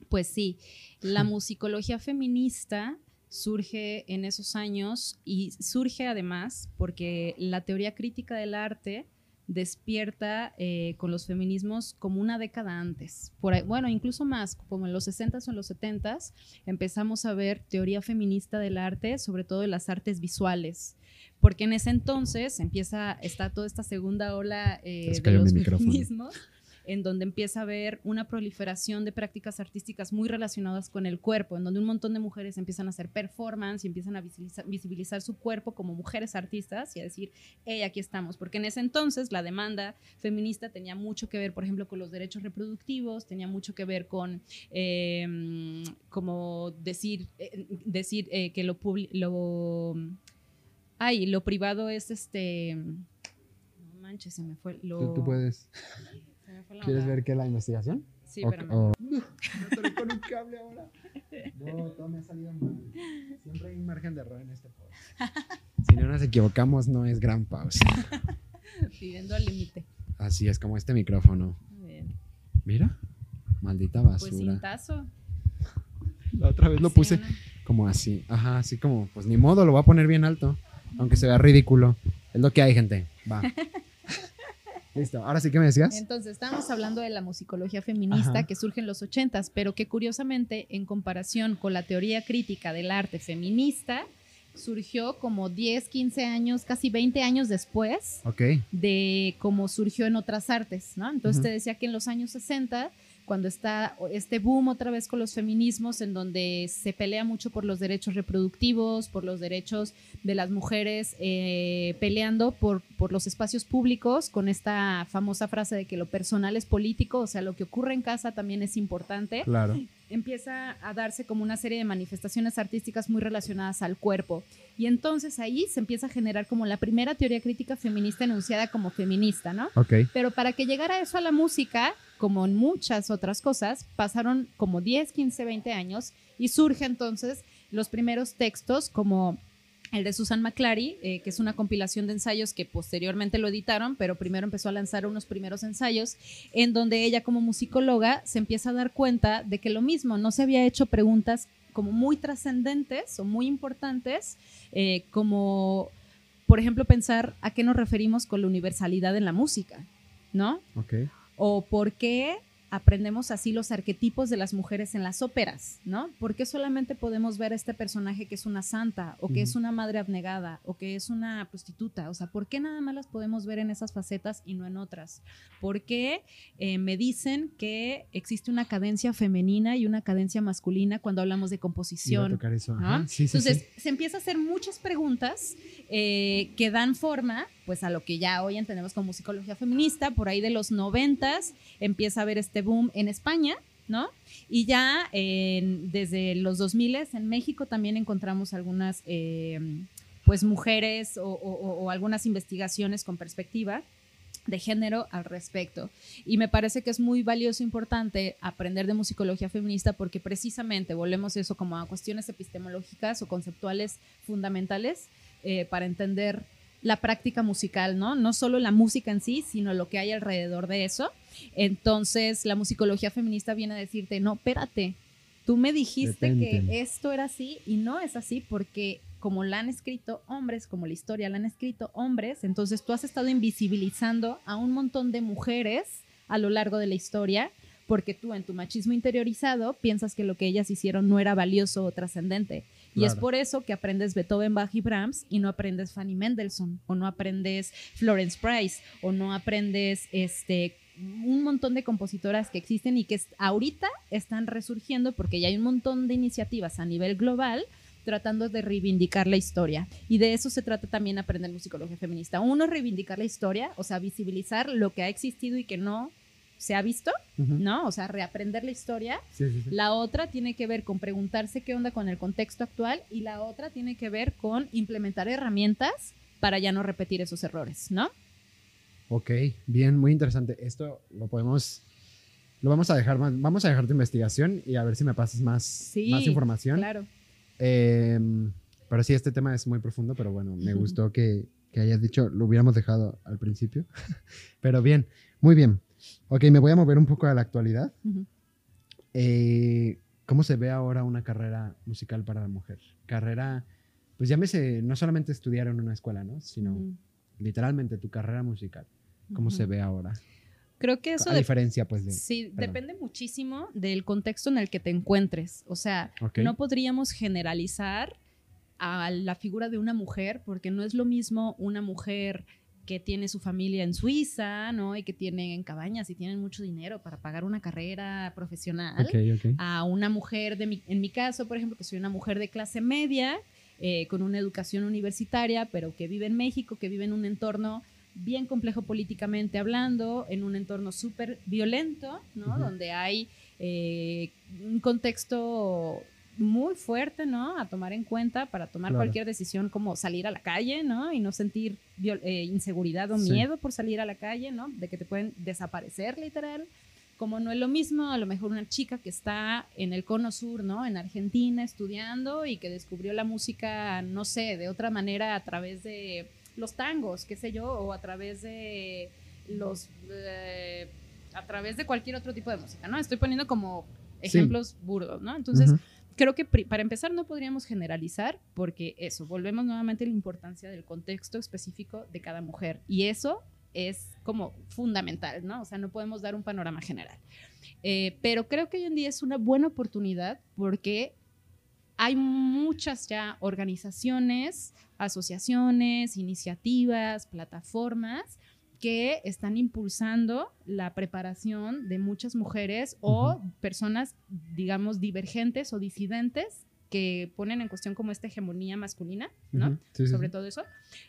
Pues sí, la musicología feminista surge en esos años y surge además porque la teoría crítica del arte despierta eh, con los feminismos como una década antes. Por bueno, incluso más, como en los 60s o en los 70s, empezamos a ver teoría feminista del arte, sobre todo de las artes visuales. Porque en ese entonces empieza, está toda esta segunda ola eh, de los feminismos en donde empieza a haber una proliferación de prácticas artísticas muy relacionadas con el cuerpo, en donde un montón de mujeres empiezan a hacer performance y empiezan a visibilizar, su cuerpo como mujeres artistas y a decir, hey, aquí estamos, porque en ese entonces la demanda feminista tenía mucho que ver, por ejemplo, con los derechos reproductivos, tenía mucho que ver con, em, como decir, eh, decir eh, que lo, lo, ay, lo privado es este... No manches, se me fue. Lo, tú puedes. ¿Quieres ver qué es la investigación? Sí, pero no. No, con un cable ahora. No, todo me ha salido mal. Siempre hay un margen de error en este podcast. Si no nos equivocamos, no es gran pausa. Viviendo al límite. Así es, como este micrófono. Bien. Mira, maldita pues basura. Pues cintazo. La otra vez lo puse como así. Ajá, así como, pues ni modo, lo voy a poner bien alto. Aunque se vea ridículo. Es lo que hay, gente. Va. Listo, ahora sí que me decías. Entonces, estamos hablando de la musicología feminista que surge en los ochentas, pero que curiosamente, en comparación con la teoría crítica del arte feminista, surgió como 10, 15 años, casi 20 años después de cómo surgió en otras artes, ¿no? Entonces te decía que en los años 60 cuando está este boom otra vez con los feminismos, en donde se pelea mucho por los derechos reproductivos, por los derechos de las mujeres, eh, peleando por, por los espacios públicos, con esta famosa frase de que lo personal es político, o sea, lo que ocurre en casa también es importante. Claro. empieza a darse como una serie de manifestaciones artísticas muy relacionadas al cuerpo. Y entonces ahí se empieza a generar como la primera teoría crítica feminista enunciada como feminista, ¿no? Ok. Pero para que llegara eso a la música, como en muchas otras cosas, pasaron como 10, 15, 20 años y surge entonces los primeros textos como el de Susan McClary, eh, que es una compilación de ensayos que posteriormente lo editaron, pero primero empezó a lanzar unos primeros ensayos, en donde ella como musicóloga se empieza a dar cuenta de que lo mismo, no se había hecho preguntas como muy trascendentes o muy importantes, eh, como por ejemplo pensar a qué nos referimos con la universalidad en la música, ¿no? Ok. O por qué aprendemos así los arquetipos de las mujeres en las óperas, ¿no? ¿Por qué solamente podemos ver a este personaje que es una santa o que es una madre abnegada o que es una prostituta? O sea, ¿por qué nada más las podemos ver en esas facetas y no en otras? ¿Por qué eh, me dicen que existe una cadencia femenina y una cadencia masculina cuando hablamos de composición? Entonces, se empieza a hacer muchas preguntas eh, que dan forma pues a lo que ya hoy entendemos como psicología feminista, por ahí de los noventas empieza a haber este boom en España, ¿no? Y ya desde los 2000 en México también encontramos algunas em, pues mujeres o, algunas investigaciones con perspectiva de género al respecto. Y me parece que es muy valioso, importante aprender de musicología feminista porque precisamente volvemos eso como a cuestiones epistemológicas o conceptuales fundamentales eh, para entender la práctica musical, ¿no? No solo la música en sí, sino lo que hay alrededor de eso. Entonces, la musicología feminista viene a decirte, no, espérate, tú me dijiste que esto era así y no es así porque como la han escrito hombres, como la historia la han escrito hombres, entonces tú has estado invisibilizando a un montón de mujeres a lo largo de la historia porque tú en tu machismo interiorizado piensas que lo que ellas hicieron no era valioso o trascendente. Y es por eso que aprendes Beethoven, Bach y Brahms y no aprendes Fanny Mendelssohn o no aprendes Florence Price o no aprendes este un montón de compositoras que existen y que ahorita están resurgiendo porque ya hay un montón de iniciativas a nivel global tratando de reivindicar la historia. Y de eso se trata también aprender musicología feminista. Uno, reivindicar la historia, o sea, visibilizar lo que ha existido y que no se ha visto, ¿no? O sea, reaprender la historia. La otra tiene que ver con preguntarse qué onda con el contexto actual y la otra tiene que ver con implementar herramientas para ya no repetir esos errores, ¿no? Ok, bien, muy interesante. Esto lo podemos, lo vamos a dejar más, vamos a dejar tu investigación y a ver si me pasas más, más información. Claro. Em, pero sí, este tema es muy profundo, pero bueno, me gustó que, que hayas dicho, lo hubiéramos dejado al principio. pero bien, muy bien. Ok, me voy a mover un poco a la actualidad. Eh, ¿Cómo se ve ahora una carrera musical para la mujer? Carrera, pues llámese, no solamente estudiar en una escuela, ¿no? Sino literalmente tu carrera musical. ¿Cómo se ve ahora? Creo que eso... A diferencia, pues, de... Sí, depende muchísimo del contexto en el que te encuentres. O sea, no podríamos generalizar a la figura de una mujer porque no es lo mismo una mujer que tiene su familia en Suiza, ¿no? Y que tienen cabañas y tienen mucho dinero para pagar una carrera profesional. A una mujer, de en mi caso, por ejemplo, que soy una mujer de clase media, eh, con una educación universitaria, pero que vive en México, que vive en un entorno bien complejo políticamente hablando, en un entorno súper violento, ¿no? Donde hay eh, un contexto muy fuerte, ¿no? A tomar en cuenta para tomar cualquier decisión como salir a la calle, ¿no? Y no sentir eh, inseguridad o miedo por salir a la calle, ¿no? De que te pueden desaparecer literal. Como no es lo mismo, a lo mejor una chica que está en el cono sur, ¿no? En Argentina estudiando y que descubrió la música, no sé, de otra manera a través de los tangos, qué sé yo, o a través de los... Eh, a través de cualquier otro tipo de música, ¿no? Estoy poniendo como ejemplos burdos, ¿no? Entonces, creo que para empezar no podríamos generalizar porque eso, volvemos nuevamente a la importancia del contexto específico de cada mujer y eso es como fundamental, ¿no? O sea, no podemos dar un panorama general. Eh, pero creo que hoy en día es una buena oportunidad porque hay muchas ya organizaciones, asociaciones, iniciativas, plataformas que están impulsando la preparación de muchas mujeres o personas, digamos, divergentes o disidentes que ponen en cuestión como esta hegemonía masculina, ¿no? Sí, Sobre sí. todo eso,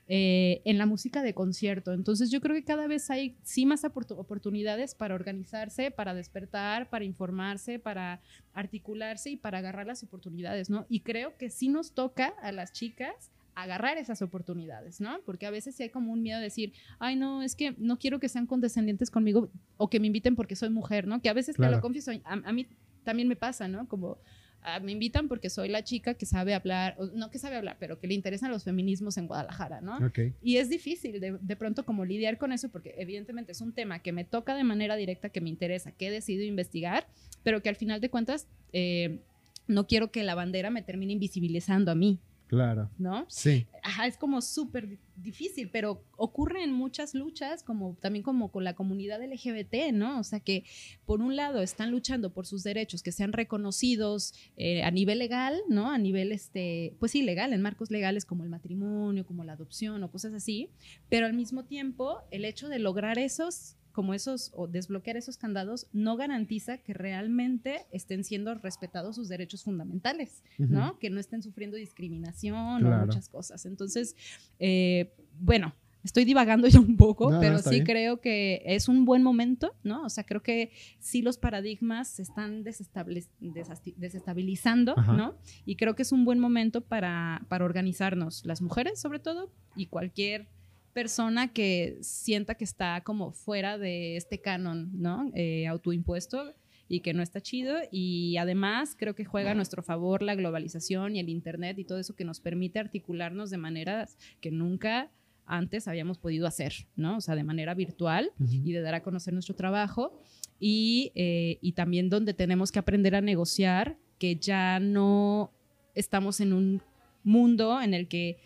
eh, en la música de concierto. Entonces yo creo que cada vez hay sí más oportu- oportunidades para organizarse, para despertar, para informarse, para articularse y para agarrar las oportunidades, ¿no? Y creo que sí nos toca a las chicas agarrar esas oportunidades, ¿no? Porque a veces sí hay como un miedo de decir, ay, no, es que no quiero que sean condescendientes conmigo o que me inviten porque soy mujer, ¿no? Que a veces te Claro. lo confieso, a, a mí también me pasa, ¿no? Como ah, me invitan porque soy la chica que sabe hablar, o no que sabe hablar, pero que le interesan los feminismos en Guadalajara, ¿no? Y es difícil de, de pronto como lidiar con eso porque evidentemente es un tema que me toca de manera directa, que me interesa, que he decidido investigar, pero que al final de cuentas eh, no quiero que la bandera me termine invisibilizando a mí, Claro. ¿no? Sí. Ajá, es como súper di- difícil, pero ocurre en muchas luchas, como también como con la comunidad LGBT, ¿no? O sea que por un lado están luchando por sus derechos que sean reconocidos eh, a nivel legal, ¿no? A nivel, este, pues sí, legal, en marcos legales como el matrimonio, como la adopción o cosas así, pero al mismo tiempo el hecho de lograr esos como esos o desbloquear esos candados no garantiza que realmente estén siendo respetados sus derechos fundamentales. ¿no? Que no estén sufriendo discriminación Claro. o muchas cosas. Entonces, eh, bueno, estoy divagando ya un poco, No, pero sí bien. creo que es un buen momento, ¿no? O sea, creo que sí los paradigmas se están desestabilizando, Ajá. ¿no? Y creo que es un buen momento para, para organizarnos, las mujeres sobre todo, y cualquier persona que sienta que está como fuera de este canon, ¿no? Eh, autoimpuesto y que no está chido. Y además creo que juega a nuestro favor la globalización y el Internet y todo eso que nos permite articularnos de maneras que nunca antes habíamos podido hacer, ¿no? O sea, de manera virtual y de dar a conocer nuestro trabajo y, eh, y también donde tenemos que aprender a negociar que ya no estamos en un mundo en el que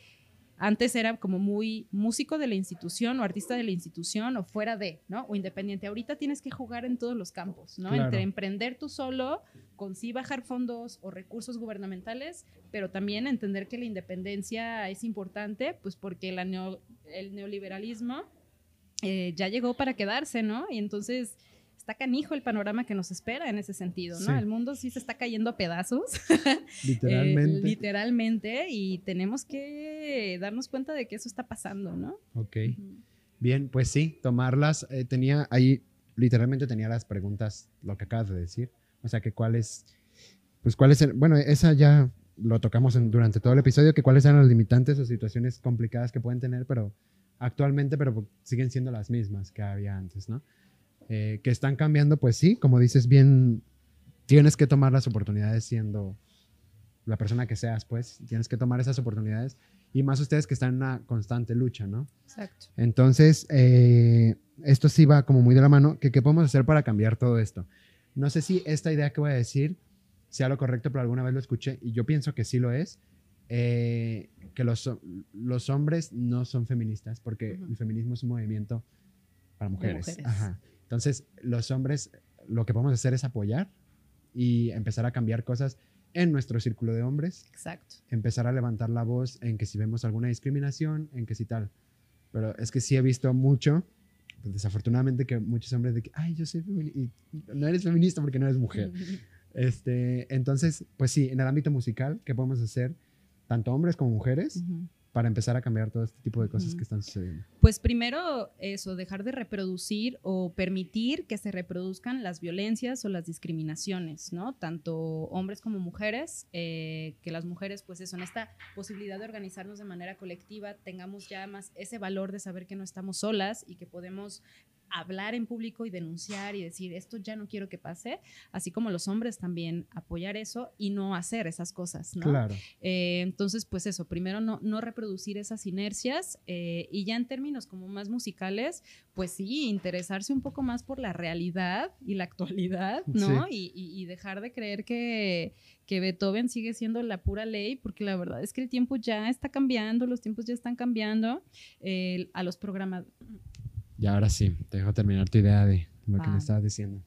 antes era como muy músico de la institución o artista de la institución o fuera de, ¿no? O independiente. Ahorita tienes que jugar en todos los campos, ¿no? Claro. Entre emprender tú solo, con sí bajar fondos o recursos gubernamentales, pero también entender que la independencia es importante, pues porque la neo- el neoliberalismo eh, ya llegó para quedarse, ¿no? Y entonces está canijo el panorama que nos espera en ese sentido, ¿no? Sí. El mundo sí se está cayendo a pedazos. Literalmente. Eh, literalmente, y tenemos que darnos cuenta de que eso está pasando, ¿no? ok. Ujú. Bien, pues sí, tomarlas. eh, tenía ahí, literalmente tenía las preguntas, lo que acabas de decir. O sea, que cuáles, pues cuáles, eran- bueno, esa ya lo tocamos en- durante todo el episodio, que cuáles eran las limitantes o situaciones complicadas que pueden tener, pero actualmente, pero siguen siendo las mismas que había antes, ¿no? Eh, que están cambiando, pues sí, como dices bien, tienes que tomar las oportunidades siendo la persona que seas, pues, tienes que tomar esas oportunidades. Y más ustedes que están en una constante lucha, ¿no? Exacto. Entonces, eh, esto sí va como muy de la mano, que qué podemos hacer para cambiar todo esto. No sé si esta idea que voy a decir sea lo correcto, pero alguna vez lo escuché y yo pienso que sí lo es, eh, que los, los hombres no son feministas, porque el feminismo es un movimiento para mujeres. mujeres. Ajá. Entonces, los hombres lo que podemos hacer es apoyar y empezar a cambiar cosas en nuestro círculo de hombres Exacto. empezar a levantar la voz en que si vemos alguna discriminación, en que si tal. Pero es que sí he visto mucho, pues, desafortunadamente, que muchos hombres de que, ay, yo soy feminista, y no eres feminista porque no eres mujer. Este, entonces, pues sí, en el ámbito musical, ¿qué podemos hacer? Tanto hombres como mujeres. Para empezar a cambiar todo este tipo de cosas que están sucediendo. Pues primero eso, dejar de reproducir o permitir que se reproduzcan las violencias o las discriminaciones, ¿no? Tanto hombres como mujeres, eh, que las mujeres, pues eso, en esta posibilidad de organizarnos de manera colectiva, tengamos ya más ese valor de saber que no estamos solas y que podemos hablar en público y denunciar y decir esto ya no quiero que pase, así como los hombres también apoyar eso y no hacer esas cosas, ¿no? Claro. Eh, entonces, pues eso, primero no, no reproducir esas inercias eh, y ya en términos como más musicales, pues sí, interesarse un poco más por la realidad y la actualidad, ¿no? Y, y- y dejar de creer que, que Beethoven sigue siendo la pura ley, porque la verdad es que el tiempo ya está cambiando, los tiempos ya están cambiando. eh, a los programas, Y ahora sí, te dejo terminar tu idea de lo que me estabas diciendo.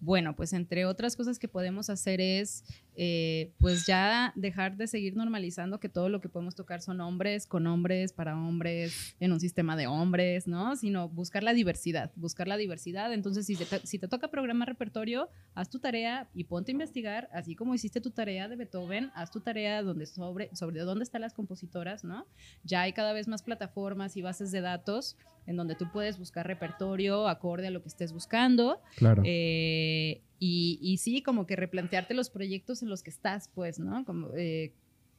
Bueno, pues entre otras cosas que podemos hacer es eh, pues ya dejar de seguir normalizando que todo lo que podemos tocar son hombres, con hombres, para hombres, en un sistema de hombres, ¿no? Sino buscar la diversidad, buscar la diversidad. Entonces, si te, si te toca programar repertorio, haz tu tarea y ponte a investigar, así como hiciste tu tarea de Beethoven, haz tu tarea donde sobre, sobre dónde están las compositoras, ¿no? Ya hay cada vez más plataformas y bases de datos en donde tú puedes buscar repertorio acorde a lo que estés buscando. Claro. Eh, y, sí, como que replantearte los proyectos en los que estás, pues, ¿no? Como eh,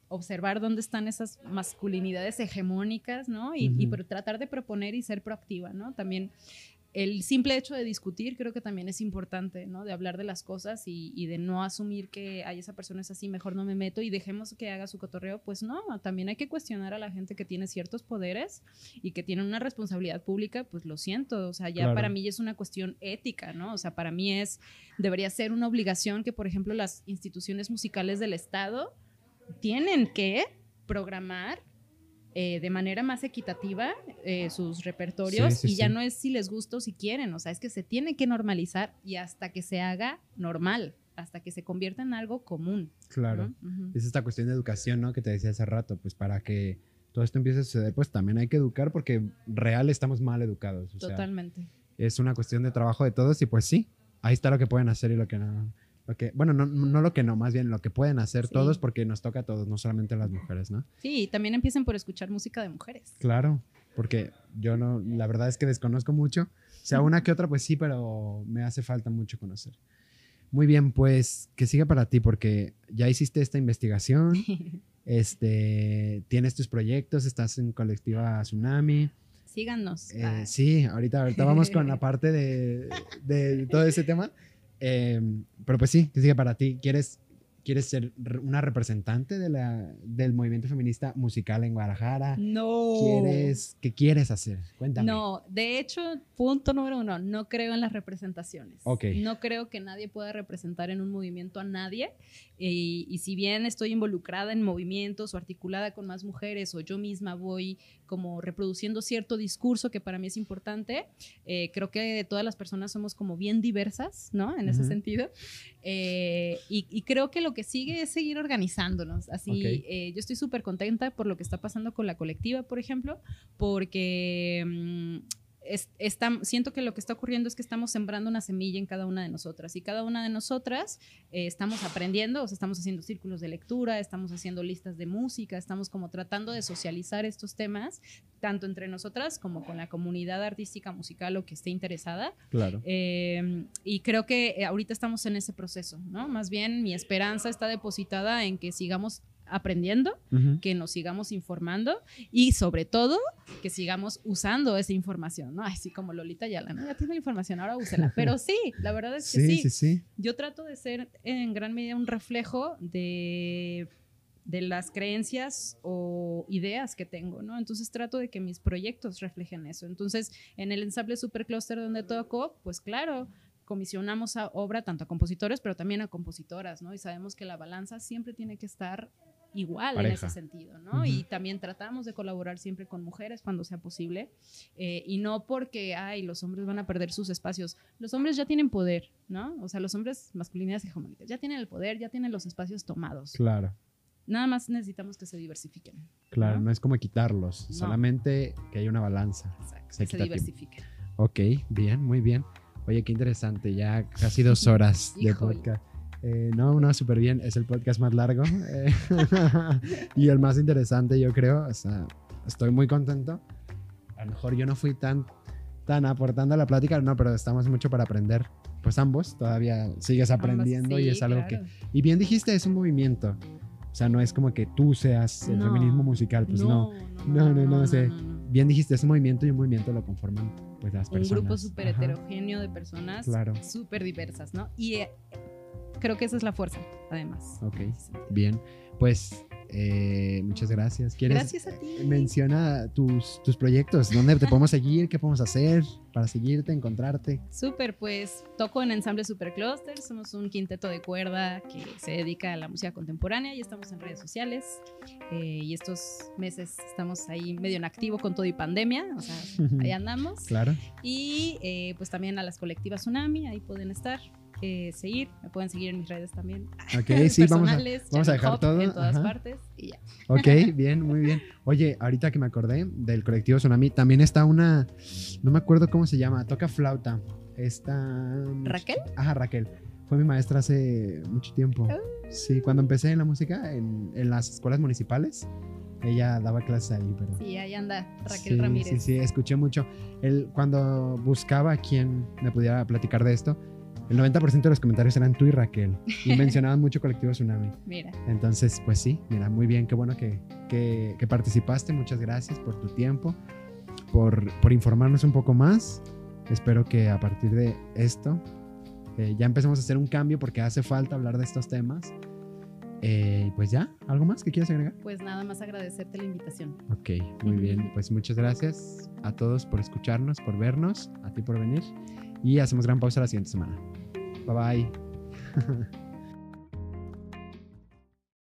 observar dónde están esas masculinidades hegemónicas, ¿no? Y, y tratar de proponer y ser proactiva, ¿no? También el simple hecho de discutir creo que también es importante, ¿no? De hablar de las cosas y, de no asumir que hay esa persona es así, mejor no me meto y dejemos que haga su cotorreo. Pues no, también hay que cuestionar a la gente que tiene ciertos poderes y que tiene una responsabilidad pública, pues lo siento, o sea, ya para mí es una cuestión ética, ¿no? O sea, para mí es, debería ser una obligación que, por ejemplo, las instituciones musicales del Estado tienen que programar eh, de manera más equitativa eh, sus repertorios y ya no es si les gusta o si quieren, o sea, es que se tiene que normalizar y hasta que se haga normal, hasta que se convierta en algo común. Claro, es esta cuestión de educación, ¿no? Que te decía hace rato, pues para que todo esto empiece a suceder, pues también hay que educar porque real estamos mal educados. Totalmente. es una cuestión de trabajo de todos y pues sí, ahí está lo que pueden hacer y lo que no bueno, no, no, lo que no, más bien lo que pueden hacer todos porque nos toca a todos, no solamente a las mujeres, ¿no? Sí, también empiecen por escuchar música de mujeres. Claro, porque yo no, la verdad es que desconozco mucho. O sea, una que otra, pues sí, pero me hace falta mucho conocer. Muy bien, pues que siga para ti, porque ya hiciste esta investigación, este, tienes tus proyectos, estás en colectiva Tsunami. Síganos. Eh, ah. Sí, ahorita, ahorita vamos con la parte de, de todo ese tema. Em, pero pues sí, que sigue para ti. ¿Quieres ¿Quieres ser una representante de la, del movimiento feminista musical en Guadalajara? No. ¿Quieres, ¿Qué quieres hacer? Cuéntame. No, de hecho, punto número uno, no creo en las representaciones. No creo que nadie pueda representar en un movimiento a nadie. Y, y, si bien estoy involucrada en movimientos o articulada con más mujeres o yo misma voy como reproduciendo cierto discurso que para mí es importante, eh, creo que todas las personas somos como bien diversas, ¿no? En ese sentido. Eh, y, y creo que lo que sigue es seguir organizándonos. Así, eh, yo estoy súper contenta por lo que está pasando con la colectiva, por ejemplo, porque mm, siento que lo que está ocurriendo es que estamos sembrando una semilla en cada una de nosotras y cada una de nosotras eh, estamos aprendiendo, o sea, estamos haciendo círculos de lectura, estamos haciendo listas de música, estamos como tratando de socializar estos temas, tanto entre nosotras como con la comunidad artística musical o que esté interesada. Claro. Eh, y creo que eh, ahorita estamos en ese proceso, ¿no? Más bien mi esperanza está depositada en que sigamos aprendiendo, que nos sigamos informando y sobre todo que sigamos usando esa información, ¿no? Así como Lolita Yala, ¿no? Ya tiene la información, ahora úsela. Pero sí, la verdad es que sí, sí. sí, Yo trato de ser en gran medida un reflejo de de las creencias o ideas que tengo, ¿no? Entonces trato de que mis proyectos reflejen eso. Entonces, en el ensamble Supercluster donde toco, pues claro, comisionamos a obra tanto a compositores, pero también a compositoras, ¿no? Y sabemos que la balanza siempre tiene que estar igual en ese sentido, ¿no? Y también tratamos de colaborar siempre con mujeres cuando sea posible eh, y no porque, ay, los hombres van a perder sus espacios. Los hombres ya tienen poder, ¿no? O sea, los hombres masculinidades hegemónicas ya tienen el poder, ya tienen los espacios tomados. Claro. Nada más necesitamos que se diversifiquen. Claro, no, es como quitarlos, solamente que haya una balanza. Exacto, se que se diversifiquen. Ok, bien, muy bien. Oye, qué interesante, ya casi dos horas de podcast. Eh, no, no, súper bien. Es el podcast más largo eh, y el más interesante, yo creo. O sea, estoy muy contento. A lo mejor yo no fui tan, tan aportando a la plática, no, pero estamos mucho para aprender. Pues ambos todavía sigues aprendiendo y es algo que... Y bien dijiste, es un movimiento. O sea, no es como que tú seas el feminismo musical, pues no. No, no, no, sé. Bien dijiste, es un movimiento y un movimiento lo conforman pues las personas. Un grupo súper heterogéneo de personas claro. súper diversas, ¿no? Y eh, creo que esa es la fuerza, además. Ok, bien. Pues eh, muchas gracias. ¿Quieres gracias a ti. Menciona tus, tus proyectos, dónde te podemos seguir, qué podemos hacer. para seguirte, encontrarte. Súper, pues toco en Ensamble Supercluster, somos un quinteto de cuerda que se dedica a la música contemporánea y estamos en redes sociales. Eh, y estos meses estamos ahí medio en activo con todo y pandemia, o sea, ahí andamos. Claro. Y eh, pues también a las colectivas Tsunami, ahí pueden estar. Eh, seguir, me pueden seguir en mis redes también. Ok, sí, vamos a, vamos a dejar Hop todo. En todas ajá. partes y ya. Ok, bien, muy bien. Oye, ahorita que me acordé del colectivo Tsunami, también está una, no me acuerdo cómo se llama, toca flauta. Esta... ¿Raquel? Ajá, Raquel. Fue mi maestra hace mucho tiempo. Sí, cuando empecé en la música, en, en las escuelas municipales, ella daba clases ahí, pero... Sí, ahí anda Raquel sí, Ramírez. Sí, sí, escuché mucho. Él, cuando buscaba a quien me pudiera platicar de esto, el 90% de los comentarios eran tú y Raquel. Y mencionaban mucho colectivo Tsunami. Mira, Entonces, pues sí, mira, muy bien, qué bueno que, que- que participaste. Muchas gracias por tu tiempo, por, por informarnos un poco más. Espero que a partir de esto eh, ya empecemos a hacer un cambio porque hace falta hablar de estos temas. Eh, pues ya, ¿algo más que quieras agregar? pues nada más agradecerte la invitación. Ok, muy bien. Pues muchas gracias a todos por escucharnos, por vernos, a ti por venir. Y hacemos gran pausa la siguiente semana. Bye bye.